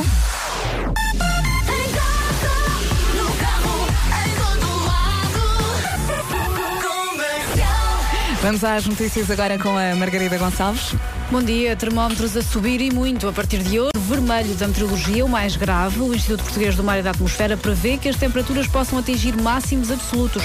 Vamos às notícias agora com a Margarida Gonçalves. Bom dia, termómetros a subir e muito a partir de hoje. Vermelho da meteorologia, o mais grave. O Instituto Português do Mar e da Atmosfera prevê que as temperaturas possam atingir máximos absolutos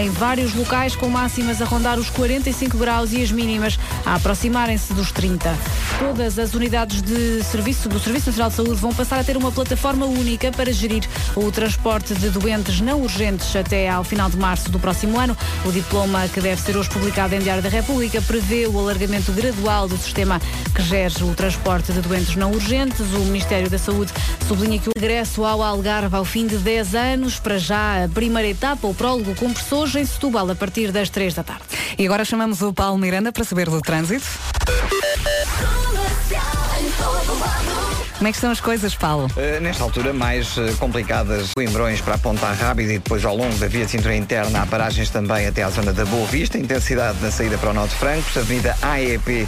em vários locais, com máximas a rondar os 45 graus e as mínimas a aproximarem-se dos 30. Todas as unidades de serviço do Serviço Nacional de Saúde vão passar a ter uma plataforma única para gerir o transporte de doentes não urgentes até ao final de março do próximo ano. O diploma que deve ser hoje publicado em Diário da República prevê o alargamento gradual do sistema que gere o transporte de doentes não urgentes. O Ministério da Saúde sublinha que o regresso ao Algarve ao fim de 10 anos, para já a primeira etapa, o prólogo com pessoas em Setúbal a partir das 3 da tarde. E agora chamamos o Paulo Miranda para saber do trânsito. Como é que estão as coisas, Paulo? Uh, nesta altura, mais uh, complicadas, Coimbrões para a Ponta Rábida e depois ao longo da via de cintura interna, há paragens também até à zona da Boa Vista, intensidade na saída para o Norte Francos, Avenida AEP uh,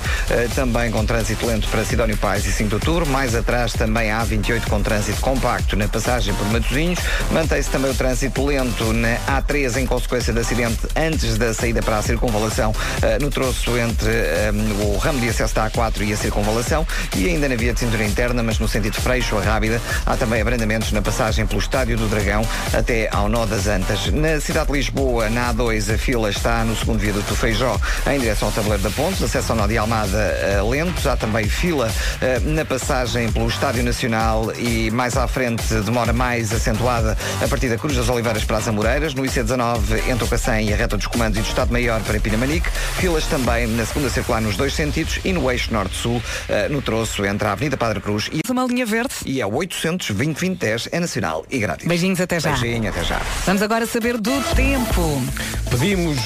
também com trânsito lento para Sidónio Pais e 5 de Outubro, mais atrás também a A28 com trânsito compacto na passagem por Matosinhos, mantém-se também o trânsito lento na A3 em consequência de acidente antes da saída para a circunvalação no troço entre um, o ramo de acesso da A4 e a circunvalação. E ainda na via de cintura interna, mas no sentido Freixo a Rábida. Há também abrandamentos na passagem pelo Estádio do Dragão até ao Nó das Antas. Na cidade de Lisboa, na A2, a fila está no segundo viaduto do Feijó em direção ao Tabuleiro da Ponte. Acesso ao Nó de Almada eh, lentos. Há também fila eh, na passagem pelo Estádio Nacional e mais à frente demora mais acentuada a partir da Cruz das Oliveiras para as Amoreiras. No IC19 entre o Cacém e a reta dos comandos e do Estado-Maior para Pinamanique. Filas também na segunda circular nos dois sentidos e no eixo norte-sul, eh, no troço entre a Avenida Padre Cruz e uma linha verde. E é 800 2010 é nacional e grátis. Beijinhos até já. Beijinho, até já. Vamos agora saber do tempo. Pedimos,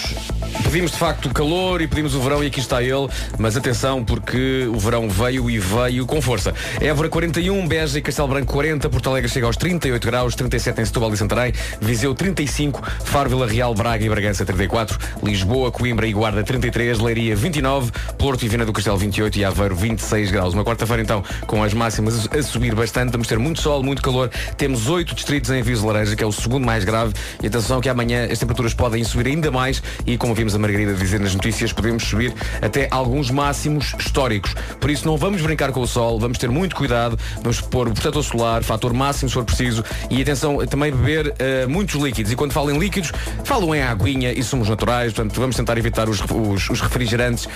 pedimos de facto o calor e pedimos o verão e aqui está ele, mas atenção porque o verão veio e veio com força. Évora 41, Beja e Castelo Branco 40, Porto Alegre chega aos 38 graus, 37 em Setúbal e Santarém, Viseu 35, Faro, Vila Real, Braga e Bragança 34, Lisboa, Coimbra e Guarda 33, Leiria 29, Porto e Viana do Castelo 28 e Aveiro 26 graus. Uma quarta-feira então com as máximas a subir bastante, vamos ter muito sol, muito calor. Temos oito distritos em aviso laranja, que é o segundo mais grave. E atenção que amanhã as temperaturas podem subir ainda mais e como vimos a Margarida dizer nas notícias, podemos subir até alguns máximos históricos. Por isso não vamos brincar com o sol, vamos ter muito cuidado, vamos pôr o protetor solar, fator máximo se for preciso e atenção também beber uh, muitos líquidos. E quando falo em líquidos, falam em aguinha e somos naturais, portanto vamos tentar evitar os, os, os refrigerantes.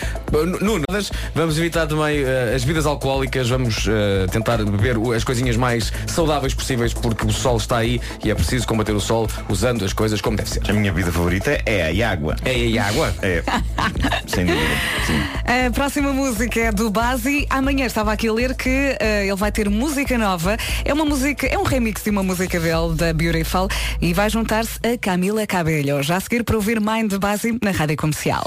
Nuno, vamos evitar também uh, as bebidas alcoólicas, vamos uh, tentar beber as coisinhas mais saudáveis possíveis porque o sol está aí e é preciso combater o sol usando as coisas como deve ser. A minha bebida favorita é a água. É a água? É. Sem dúvida. Sim. A próxima música é do Bazi. Amanhã estava aqui a ler que uh, ele vai ter música nova. É uma música, é um remix de uma música dele, da Beautiful, e vai juntar-se a Camila Cabello. Já a seguir para ouvir Mind de Bazi na rádio comercial.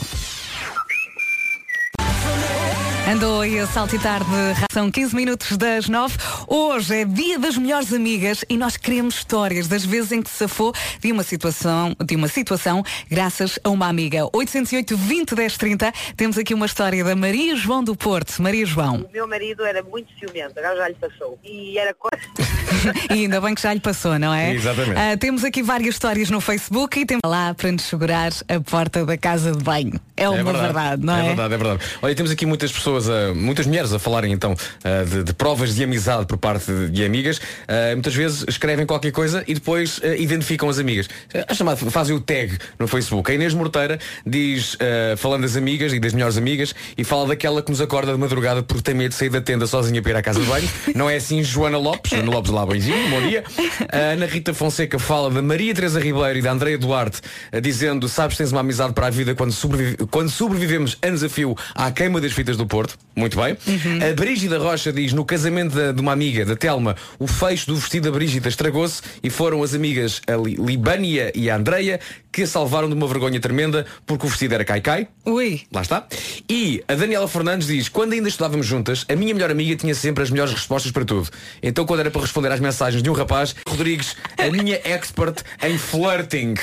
Andou aí a saltitar de ração 15 minutos das 9. Hoje é dia das melhores amigas e nós queremos histórias das vezes em que se safou de uma situação, de uma situação graças a uma amiga. 808 20 10 30. Temos aqui uma história da Maria João do Porto. Maria João. O meu marido era muito ciumento, agora já lhe passou. E era coisa. e ainda bem que já lhe passou, não é? Exatamente. Uh, temos aqui várias histórias no Facebook e temos lá para nos segurar a porta da casa de banho. É uma é verdade, verdade, não é? É verdade, é verdade. Olha, temos aqui muitas pessoas, uh, muitas mulheres a falarem então uh, de, de, provas de amizade por parte de, amigas. Uh, muitas vezes escrevem qualquer coisa e depois identificam as amigas. A chamada, fazem o tag no Facebook. A Inês Morteira diz, falando das amigas e das melhores amigas, e fala daquela que nos acorda de madrugada porque tem medo de sair da tenda sozinha para ir à casa de banho. não é assim Joana Lopes, Joana Lopes lá, beijinho, bom dia. A Ana Rita Fonseca fala da Maria Teresa Ribeiro e da Andreia Duarte, dizendo, sabes, tens uma amizade para a vida quando sobrevive quando sobrevivemos a desafio à queima das fitas do Porto. Muito bem. Uhum. A Brígida Rocha diz, no casamento de, de uma amiga, da Telma, o fecho do vestido da Brígida estragou-se e foram as amigas a Li Libânia e a Andreia que a salvaram de uma vergonha tremenda porque o vestido era cai-cai. Ui. Lá está. E a Daniela Fernandes diz, quando ainda estudávamos juntas, a minha melhor amiga tinha sempre as melhores respostas para tudo. Então quando era para responder às mensagens de um rapaz, Rodrigues, a minha expert em flirting.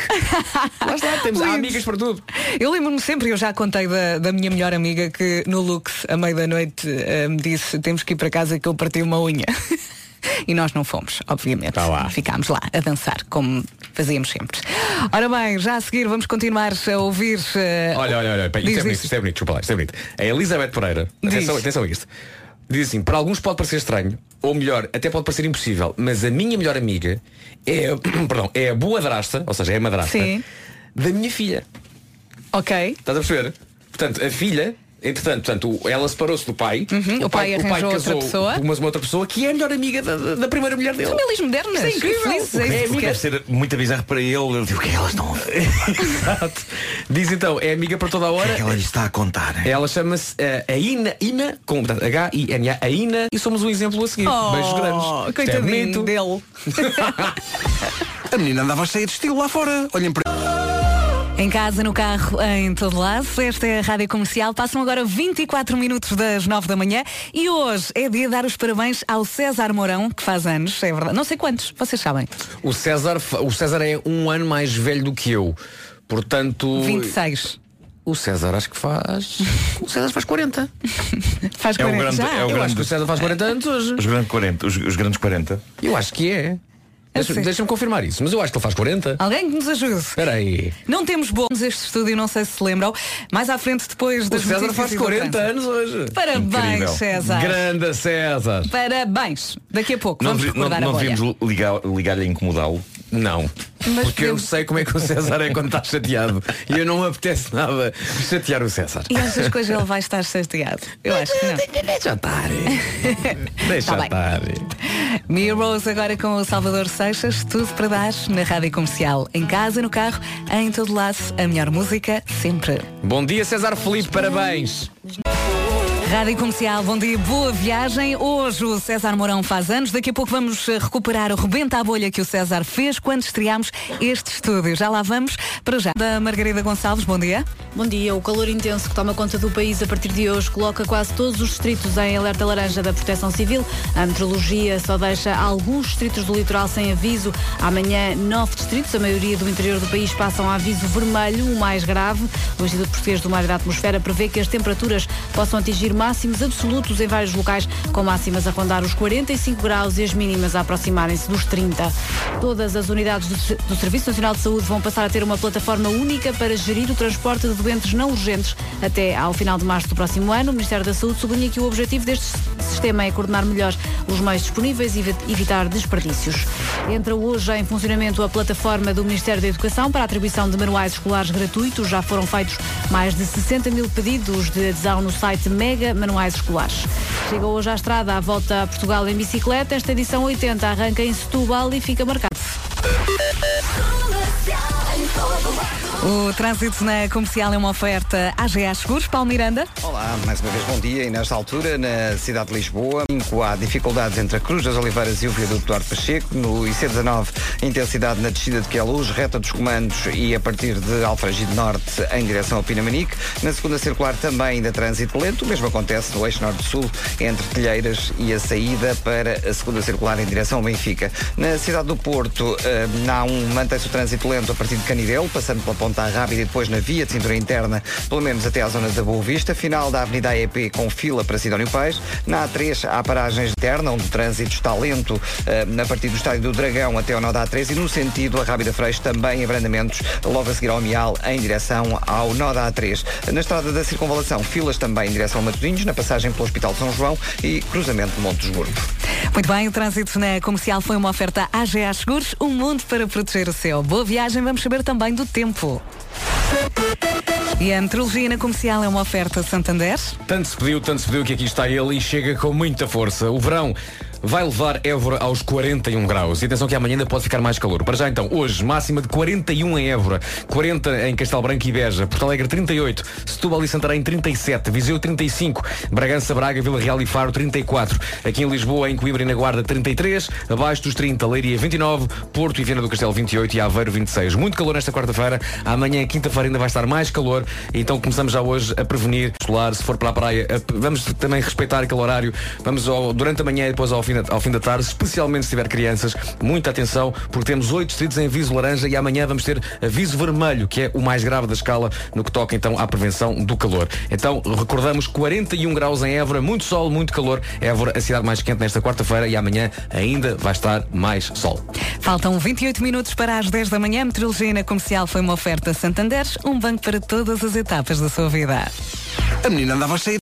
Lá está, temos amigas para tudo. Eu lembro-me sempre, eu já contei da, da minha melhor amiga que no Lux, a meio da noite, uh, me disse, temos que ir para casa que eu parti uma unha. E nós não fomos, obviamente. Tá lá. Ficámos lá a dançar, como fazíamos sempre. Ora bem, já a seguir vamos continuar a ouvir. Uh... Olha, olha, olha, isto, é bonito, isto é bonito, desculpa lá, isto é bonito. A Elizabeth Pereira, atenção, atenção a isto. Diz assim, para alguns pode parecer estranho, ou melhor, até pode parecer impossível, mas a minha melhor amiga é, perdão, é a boa drasta, ou seja, é a madrasta Sim. da minha filha. Ok. Estás a perceber? Portanto, a filha Entretanto, portanto, ela separou-se do pai. Uhum, o pai arranjou outra pessoa. com uma, outra pessoa que é a melhor amiga da, da primeira mulher dele. Famílias modernas. É incrível. Felizes, é É, deve ser muito bizarro para ele. Ele diz, o que é elas estão Exato. Diz então, é amiga para toda a O que hora. é que ela lhe está a contar? Ela chama-se eh, a Ina, Ina, com H-I-N-A, a Ina, e somos um exemplo a seguir. Oh, Beijos grandes. É coitadinho bonito. dele. A menina andava cheia de estilo lá fora. Olhem para. Em casa, no carro, em todo lado. Esta é a Rádio Comercial. Passam agora 24 minutos das 9 da manhã e hoje é dia de dar os parabéns ao César Mourão, que faz anos, é verdade. Não sei quantos, vocês sabem. O César, o César é um ano mais velho do que eu. Portanto. 26. O César acho que faz. O César faz 40. Faz É o 40 grande- já. é o Eu grande- acho que o César faz 40 anos hoje. Os grandes 40. Os, os grandes 40. Eu acho que é. Deixa-me deixa confirmar isso, mas eu acho que ele faz 40. Alguém que nos ajude. Espera aí. Não temos bons este estúdio, não sei se se lembram. Mais à frente, depois O das César notícias faz e do 40 trânsito. anos hoje. Parabéns, Incrível. César. Grande César. Parabéns. Daqui a pouco Não, vamos devi- não, recordar não a bolha. devíamos ligar- ligar-lhe a incomodá-lo. Não. Mas Porque eu sei como é que o César é quando está chateado. E eu não me apetece nada chatear o César. E que hoje ele vai estar chateado? Eu acho que não. Deixa estar. Deixa Tá estar. Mirrors agora com o Salvador Seixas, tudo para dar na rádio comercial. Em casa, no carro, em todo lado, a melhor música sempre. Bom dia, César Felipe, parabéns. Rádio Comercial, bom dia, boa viagem. Hoje o César Mourão faz anos. Daqui a pouco vamos eh, recuperar o rebenta à bolha que o César fez quando estreámos este estúdio. Já lá vamos para já. Da Margarida Gonçalves, bom dia. Bom dia. O calor intenso que toma conta do país a partir de hoje coloca quase todos os distritos em alerta laranja da Proteção Civil. A meteorologia só deixa alguns distritos do litoral sem aviso. Amanhã, nove distritos, a maioria do interior do país, passam a aviso vermelho, o mais grave. O Instituto Português do Mar e da Atmosfera prevê que as temperaturas possam atingir máximos absolutos em vários locais, com máximas a rondar os 45 graus e as mínimas a aproximarem-se dos 30. Todas as unidades do, Serviço Nacional de Saúde vão passar a ter uma plataforma única para gerir o transporte de doentes não urgentes até ao final de março do próximo ano. O Ministério da Saúde sublinha que o objetivo deste sistema é coordenar melhor os meios disponíveis e evi- evitar desperdícios. Entra hoje em funcionamento a plataforma do Ministério da Educação para a atribuição de manuais escolares gratuitos. Já foram feitos mais de 60 mil pedidos de adesão no site Mega Manuais Escolares. Chega hoje à estrada à volta a Portugal em bicicleta. Esta edição 80 arranca em Setúbal e fica marcado. O trânsito na comercial é uma oferta AGA Seguros. Paulo Miranda. Olá, mais uma vez bom dia e nesta altura na cidade de Lisboa há dificuldades entre a Cruz das Oliveiras e o viaduto Duarte Pacheco no IC19 intensidade na descida de Queluz reta dos comandos e a partir de Alfragide Norte em direção ao Pinamanique na segunda circular também ainda trânsito lento o mesmo acontece no eixo norte-sul entre Telheiras e a saída para a segunda circular em direção ao Benfica na cidade do Porto eh, há um mantém-se o trânsito lento a partir de Canidelo passando pela Ponta Rábida e depois na via de cintura interna pelo menos até à zona da Boa Vista final da Avenida AEP com fila para Sidónio Pais. Na A3 há paragens interna, onde o trânsito está lento eh, a partir do estádio do Dragão até ao nó da A3 e no sentido a Rábida Freixo também abrandamentos logo a seguir ao Mial em direção ao nó da A3. Na estrada da Circunvalação, filas também em direção a Matosinhos, na passagem pelo Hospital de São João e cruzamento de Monte dos Gordos. Muito bem, o trânsito na comercial foi uma oferta AGA Seguros, um mundo para proteger o seu. Boa viagem, vamos saber também do tempo. E a meteorologia na comercial é uma oferta Santander. Tanto se pediu, tanto se pediu que aqui está ele e chega com muita força. O verão vai levar Évora aos 41 graus. E atenção que amanhã ainda pode ficar mais calor. Para já então, hoje, máxima de 41 em Évora, 40 em Castelo Branco e Beja, Porto Alegre 38, Setúbal e Santarém 37, Viseu 35, Bragança, Braga, Vila Real e Faro 34, aqui em Lisboa, em Coimbra e na Guarda 33, abaixo dos 30, Leiria 29, Porto e Viana do Castelo 28 e Aveiro 26. Muito calor nesta quarta-feira, amanhã, quinta-feira, ainda vai estar mais calor, então começamos já hoje a prevenir solar, se for para a praia, a- vamos também respeitar aquele horário, vamos ao- durante a manhã e depois ao fim, da, ao fim da tarde, especialmente se tiver crianças, muita atenção, porque temos oito distritos em aviso laranja e amanhã vamos ter aviso vermelho, que é o mais grave da escala no que toca então à prevenção do calor. Então, recordamos 41 graus em Évora, muito sol, muito calor. Évora, a cidade mais quente nesta quarta-feira e amanhã ainda vai estar mais sol. Faltam 28 minutos para as 10 da manhã. A meteorologia na comercial foi uma oferta Santander, um banco para todas as etapas da sua vida. A menina andava cheia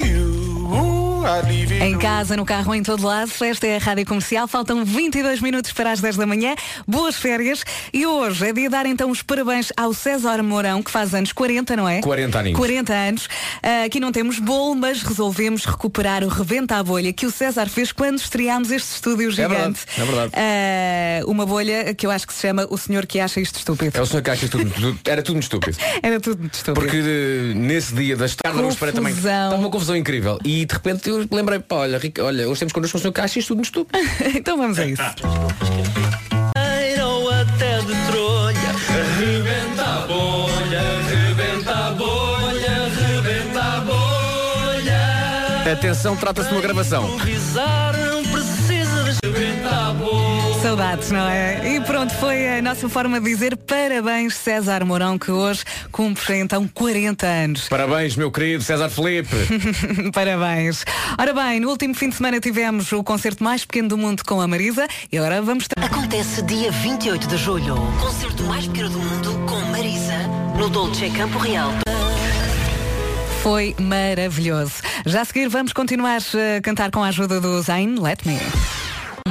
Em casa, no carro, em todo lado, esta é a Rádio Comercial. Faltam 22 minutos para as 10 da manhã. Boas férias. E hoje é dia de dar então os parabéns ao César Mourão, que faz anos 40, não é? 40 aninhos. 40 anos. Ah, aqui não temos bolo, mas resolvemos recuperar o Rebenta à Bolha que o César fez quando estreámos este estúdio gigante. verdade, é verdade. Ah, uma bolha que eu acho que se chama O Senhor que acha isto estúpido. É o senhor que acha tudo, tudo- era tudo muito estúpido. Era tudo muito estúpido. Porque eh, nesse dia das tardes para também estava uma confusão incrível. E de repente eu lembrei, pá, olha, Rica, olha, hoje temos connosco senhor que acha isto tudo muito estúpido. então vamos a isso. Ou até de trolha. Rebenta a bolha, rebenta a bolha, rebenta a bolha. Atenção, trata-se de uma gravação. Saudades, não é? E pronto, foi a nossa forma de dizer parabéns César Mourão, que hoje cumpre então 40 anos. Parabéns, meu querido César Felipe. Parabéns. Ora bem, no último fim de semana tivemos o concerto mais pequeno do mundo com a Marisa e agora vamos... Acontece dia 28 de julho. Concerto mais pequeno do mundo com Marisa no Dolce Campo Real. Foi maravilhoso. Já a seguir vamos continuar a cantar com a ajuda do Zayn Let Me.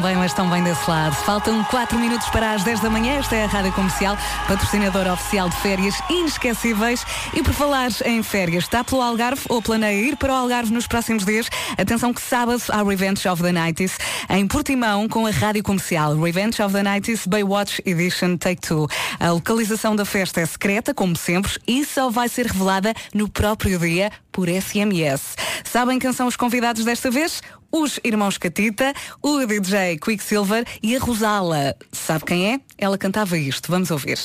Bem, mas estão bem desse lado. Faltam 4 minutos para as 10 da manhã. Esta é a Rádio Comercial, patrocinadora oficial de férias inesquecíveis. E por falar em férias, está pelo Algarve ou planeia ir para o Algarve nos próximos dias? Atenção que sábado há Revenge of the Nights em Portimão com a Rádio Comercial. Revenge of the Nights Baywatch Edition Take Two. A localização da festa é secreta, como sempre, e só vai ser revelada no próprio dia por SMS. Sabem quem são os convidados desta vez? Os irmãos Catita, o DJ Quicksilver e a Rosala. Sabe quem é? Ela cantava isto. Vamos ouvir.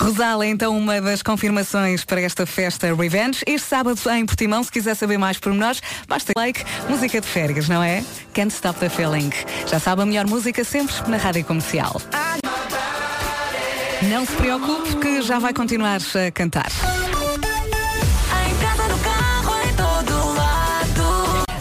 Rosal é então uma das confirmações para esta festa Revenge. Este sábado em Portimão, se quiser saber mais pormenores, basta like, música de férias, não é? Can't Stop the Feeling. Já sabe a melhor música sempre na rádio comercial. Não se preocupe que já vai continuar a cantar.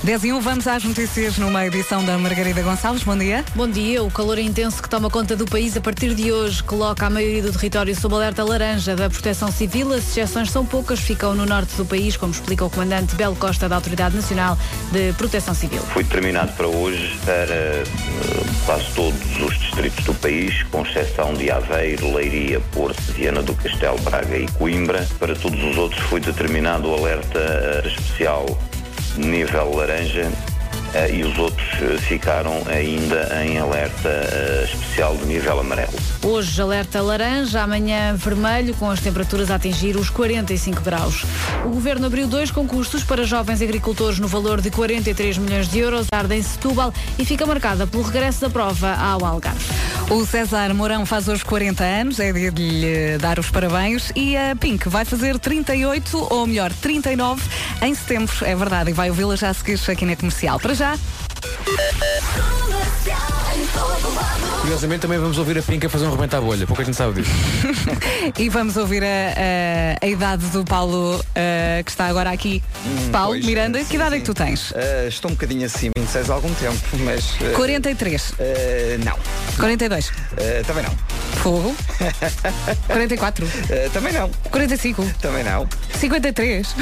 10 e 1, vamos às notícias numa edição da Margarida Gonçalves. Bom dia. Bom dia. O calor intenso que toma conta do país a partir de hoje coloca a maioria do território sob alerta laranja da Proteção Civil. As exceções são poucas, ficam no norte do país, como explica o comandante Belo Costa da Autoridade Nacional de Proteção Civil. Foi determinado para hoje para eh, quase todos os distritos do país, com exceção de Aveiro, Leiria, Porto, Viana do Castelo, Braga e Coimbra. Para todos os outros foi determinado o alerta eh, especial nível laranja e os outros eh, ficaram ainda em alerta eh, especial de nível amarelo. Hoje alerta laranja, amanhã vermelho, com as temperaturas a atingir os 45 graus. O Governo abriu dois concursos para jovens agricultores no valor de 43 milhões de euros, arde em Setúbal e fica marcada pelo regresso da prova ao Algarve. O César Mourão faz hoje 40 anos, é dia de lhe dar os parabéns e a Pink vai fazer 38, ou melhor, 39 em setembro, é verdade, e vai ouvi-la já a seguir aqui na comercial. Para já. Curiosamente também vamos ouvir a Pinca fazer um rebento à bolha, pouca gente sabe disso. e vamos ouvir a, a- a idade do Paulo eh, que está agora aqui. Paulo pois, Miranda, sim, que idade é sim. que tu tens? Eh, estou um bocadinho acima, 26 há algum tempo, mas. eh, 43. eh, não. 42. Eh, também não. Fogo. 44. Eh, também não. 45. Também não. 53.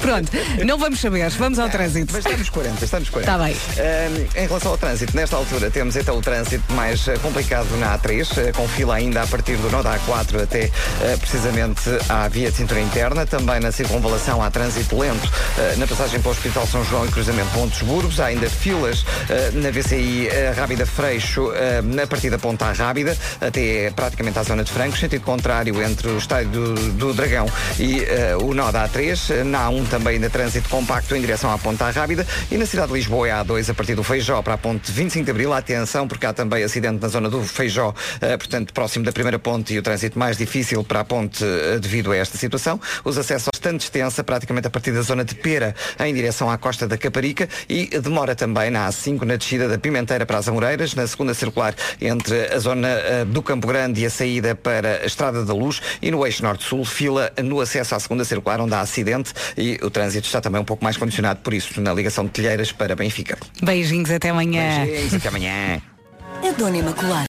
Pronto, não vamos saber, vamos ao trânsito. Mas estamos 40, estamos 40. Tá bem. Eh, em relação ao trânsito, nesta altura temos então o trânsito mais eh, complicado na A3, eh, com fila ainda a partir do nó da A4 até eh, precisamente à via de cintura interna. Também na circunvalação há trânsito lento na passagem para o Hospital São João e cruzamento Pontos Burgos. Há ainda filas na VCI Rábida Freixo na partida Ponta Rábida até praticamente à zona de Francos, sentido contrário entre o estádio do, do Dragão e o nó da A3. Na A1 também ainda trânsito compacto em direção à Ponta Rábida e na cidade de Lisboa é a A2 a partir do Feijó para a ponte 25 de Abril. Atenção, porque há também acidente na zona do Feijó, eh, portanto, próximo da primeira ponte e o trânsito mais difícil para a ponte eh, devido a esta situação. Os acessos bastante extensa, praticamente a partir da zona de Pera em direção à costa da Caparica e demora também na A5 na descida da Pimenteira para as Amoreiras, na segunda circular entre a zona eh, do Campo Grande e a saída para a Estrada da Luz e no eixo norte-sul, fila no acesso à segunda circular onde há acidente e o trânsito está também um pouco mais condicionado por isso na ligação de Telheiras para Benfica. Beijinhos, até amanhã. Beijinhos, até amanhã. A Dona Imaculada.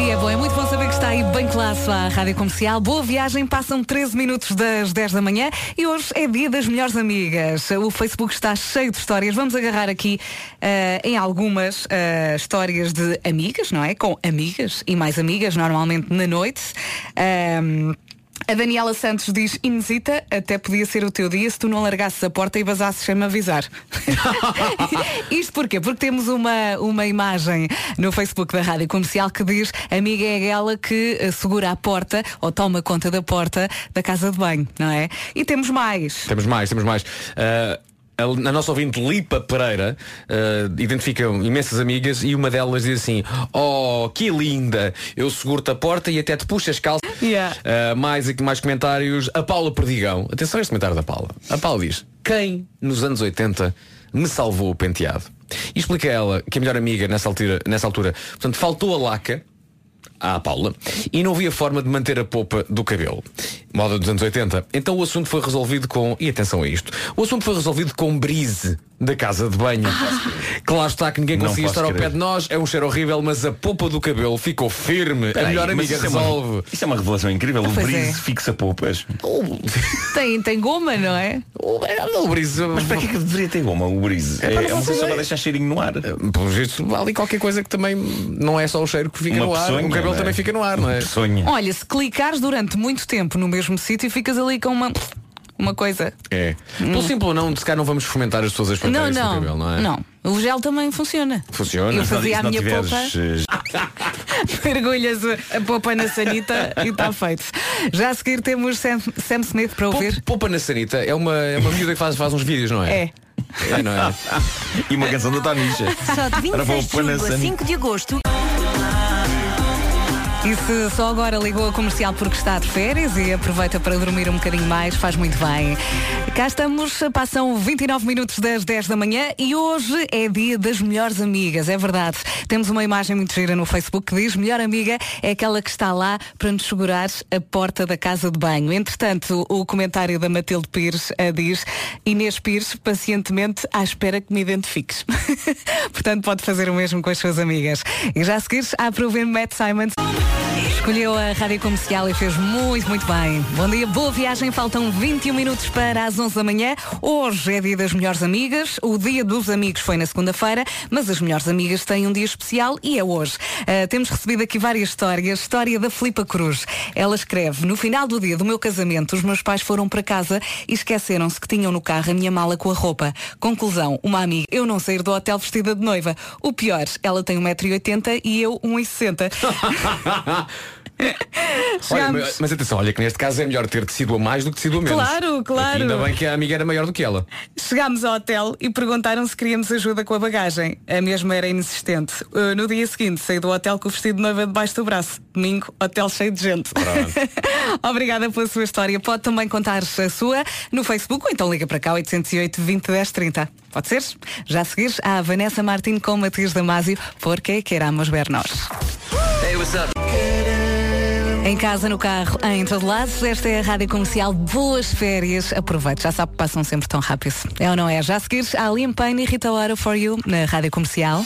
E é bom, é muito bom saber que está aí bem colado à Rádio Comercial. Boa viagem, passam 13 minutos das 10 da manhã e hoje é dia das melhores amigas. O Facebook está cheio de histórias. Vamos agarrar aqui eh, em algumas eh, histórias de amigas, não é? Com amigas e mais amigas, normalmente na noite. A Daniela Santos diz, Inesita, até podia ser o teu dia se tu não largasses a porta e vazasses sem me avisar. Isto porquê? Porque temos uma, uma imagem no Facebook da Rádio Comercial que diz amiga é aquela que eh, segura a porta ou toma conta da porta da casa de banho, não é? E temos mais. Temos mais, temos mais. Ah, a, a nossa ouvinte Lipa Pereira eh, identifica imensas amigas e uma delas diz assim, oh, que linda, eu seguro-te a porta e até te puxo as calças. Yeah. Uh, mais aqui mais comentários. A Paula Perdigão. Atenção a este comentário da Paula. A Paula diz: Quem nos anos 80 me salvou o penteado? E explica ela que a melhor amiga nessa altura, nessa altura portanto, faltou a laca à Paula e não havia forma de manter a polpa do cabelo. Moda dos anos 80. Então o assunto foi resolvido com. E atenção a isto. O assunto foi resolvido com brise da casa de banho. Que lá está que ninguém Não conseguia estar ao crer. pé de nós. É um cheiro horrível, mas a polpa do cabelo ficou firme. a Peraí, melhor mas amiga isso é uma- resolve. Isso é uma revelação incrível. O Pois brise é. fixa poupas. Tem, tem goma, não é? O brise. Mas para que é que deveria ter goma o brise? É É, uma coisa para deixar cheirinho no ar. Pelo jeito, há ali qualquer coisa que também não é só o cheiro que fica Uma no ar. peçonha, o cabelo é? também fica no ar, não é? Sonha. Olha, se clicares durante muito tempo no mesmo sítio, ficas ali com uma, uma coisa. É. Pelo simples ou não, se calhar não vamos fomentar as pessoas a espreitar Não, não. cabelo, não é? Não. O gel também funciona. Funciona. Eu fazia a minha tiveres, polpa. eh, Mergulhas a- polpa na sanita e está feito. Já a seguir temos Sam, Sam Smith para ouvir. Poupa, Poupa na Sanita é uma, é uma miúda que faz, faz uns vídeos, não é? É. É, não é? E uma canção da Tonicha. Só de Ora, vou 26 de julho a sanita. 5 de agosto. E se só agora ligou a comercial porque está de férias e aproveita para dormir um bocadinho mais, faz muito bem. Cá estamos, passam 29 minutos das 10 da manhã e hoje é dia das melhores amigas, é verdade. Temos uma imagem muito gira no Facebook que diz melhor amiga é aquela que está lá para nos segurar a porta da casa de banho. Entretanto, o comentário da Matilde Pires eh, diz Inês Pires, pacientemente à espera que me identifiques. Portanto, pode fazer o mesmo com as suas amigas. E já a seguir, Matt Simons. Escolheu a rádio comercial e fez muito, muito bem. Bom dia, boa viagem. Faltam 21 minutos para as 11 da manhã. Hoje é dia das melhores amigas. O dia dos amigos foi na segunda-feira, mas as melhores amigas têm um dia especial e é hoje. Ah, temos recebido aqui várias histórias. História da Filipa Cruz. Ela escreve: No final do dia do meu casamento, os meus pais foram para casa e esqueceram-se que tinham no carro a minha mala com a roupa. Conclusão: uma amiga, eu não sair do hotel vestida de noiva. O pior, ela tem 1,80m e eu 1,60m. Olha, mas, mas atenção, olha que neste caso é melhor ter tecido a mais do que tecido a menos. Claro, claro. Ainda bem que a amiga era maior do que ela. Chegámos ao hotel e perguntaram se queríamos ajuda com a bagagem. A mesma era inexistente. Uh, no dia seguinte, saí do hotel com o vestido de noiva debaixo do braço. Domingo, hotel cheio de gente. Obrigada pela sua história. Pode também contar a sua no Facebook ou então liga para cá 808 20 10 30. Pode ser? Já a seguir, há a Vanessa Martin com Matias Damasio, porque queramos ver nós. Hey, what's up? Em casa, no carro, em todo lado, esta é a Rádio Comercial. Boas férias. Aproveite, já sabe que passam sempre tão rápido. É ou não é? Já a seguir, há Liam Payne e Rita Ora for You na Rádio Comercial.